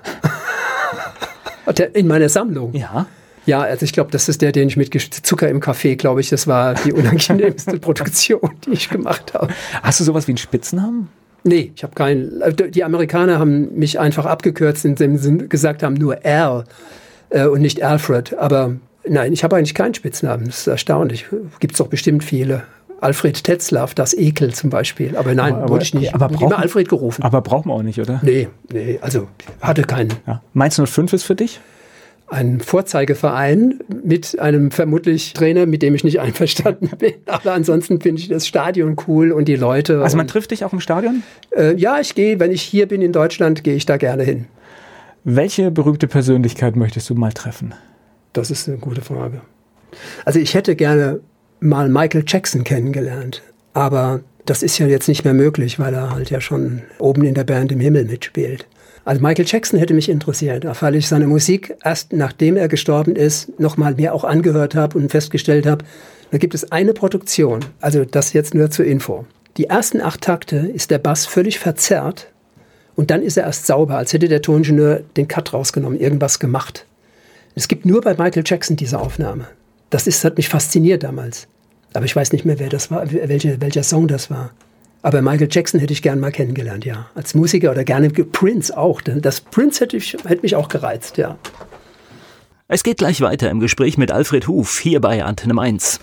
in meiner Sammlung? Ja. Ja, also ich glaube, das ist der, den ich mit Zucker im Kaffee, glaube ich, das war die unangenehmste Produktion, die ich gemacht habe. Hast du sowas wie einen Spitznamen? Nee, ich habe keinen. Die Amerikaner haben mich einfach abgekürzt, indem sie gesagt haben, nur R äh, und nicht Alfred. Aber nein, ich habe eigentlich keinen Spitznamen. Das ist erstaunlich. Gibt es doch bestimmt viele. Alfred Tetzlaff, das Ekel zum Beispiel. Aber nein, aber, wurde ich nicht. Aber brauchen, immer Alfred gerufen. Aber brauchen wir auch nicht, oder? Nee, nee, also hatte keinen. Ja. Mainz 05 ist für dich? Ein Vorzeigeverein mit einem vermutlich Trainer, mit dem ich nicht einverstanden bin. Aber ansonsten finde ich das Stadion cool und die Leute. Also man trifft dich auch im Stadion? Äh, ja, ich gehe, wenn ich hier bin in Deutschland, gehe ich da gerne hin. Welche berühmte Persönlichkeit möchtest du mal treffen? Das ist eine gute Frage. Also ich hätte gerne mal Michael Jackson kennengelernt, aber das ist ja jetzt nicht mehr möglich, weil er halt ja schon oben in der Band im Himmel mitspielt. Also Michael Jackson hätte mich interessiert, weil ich seine Musik erst nachdem er gestorben ist, nochmal mir auch angehört habe und festgestellt habe, da gibt es eine Produktion, also das jetzt nur zur Info. Die ersten acht Takte ist der Bass völlig verzerrt und dann ist er erst sauber, als hätte der Toningenieur den Cut rausgenommen, irgendwas gemacht. Es gibt nur bei Michael Jackson diese Aufnahme. Das ist, hat mich fasziniert damals. Aber ich weiß nicht mehr, wer das war, welche, welcher Song das war. Aber Michael Jackson hätte ich gern mal kennengelernt, ja. Als Musiker oder gerne Prince auch. Das Prince hätte, ich, hätte mich auch gereizt, ja. Es geht gleich weiter im Gespräch mit Alfred Huf hier bei Antenne 1.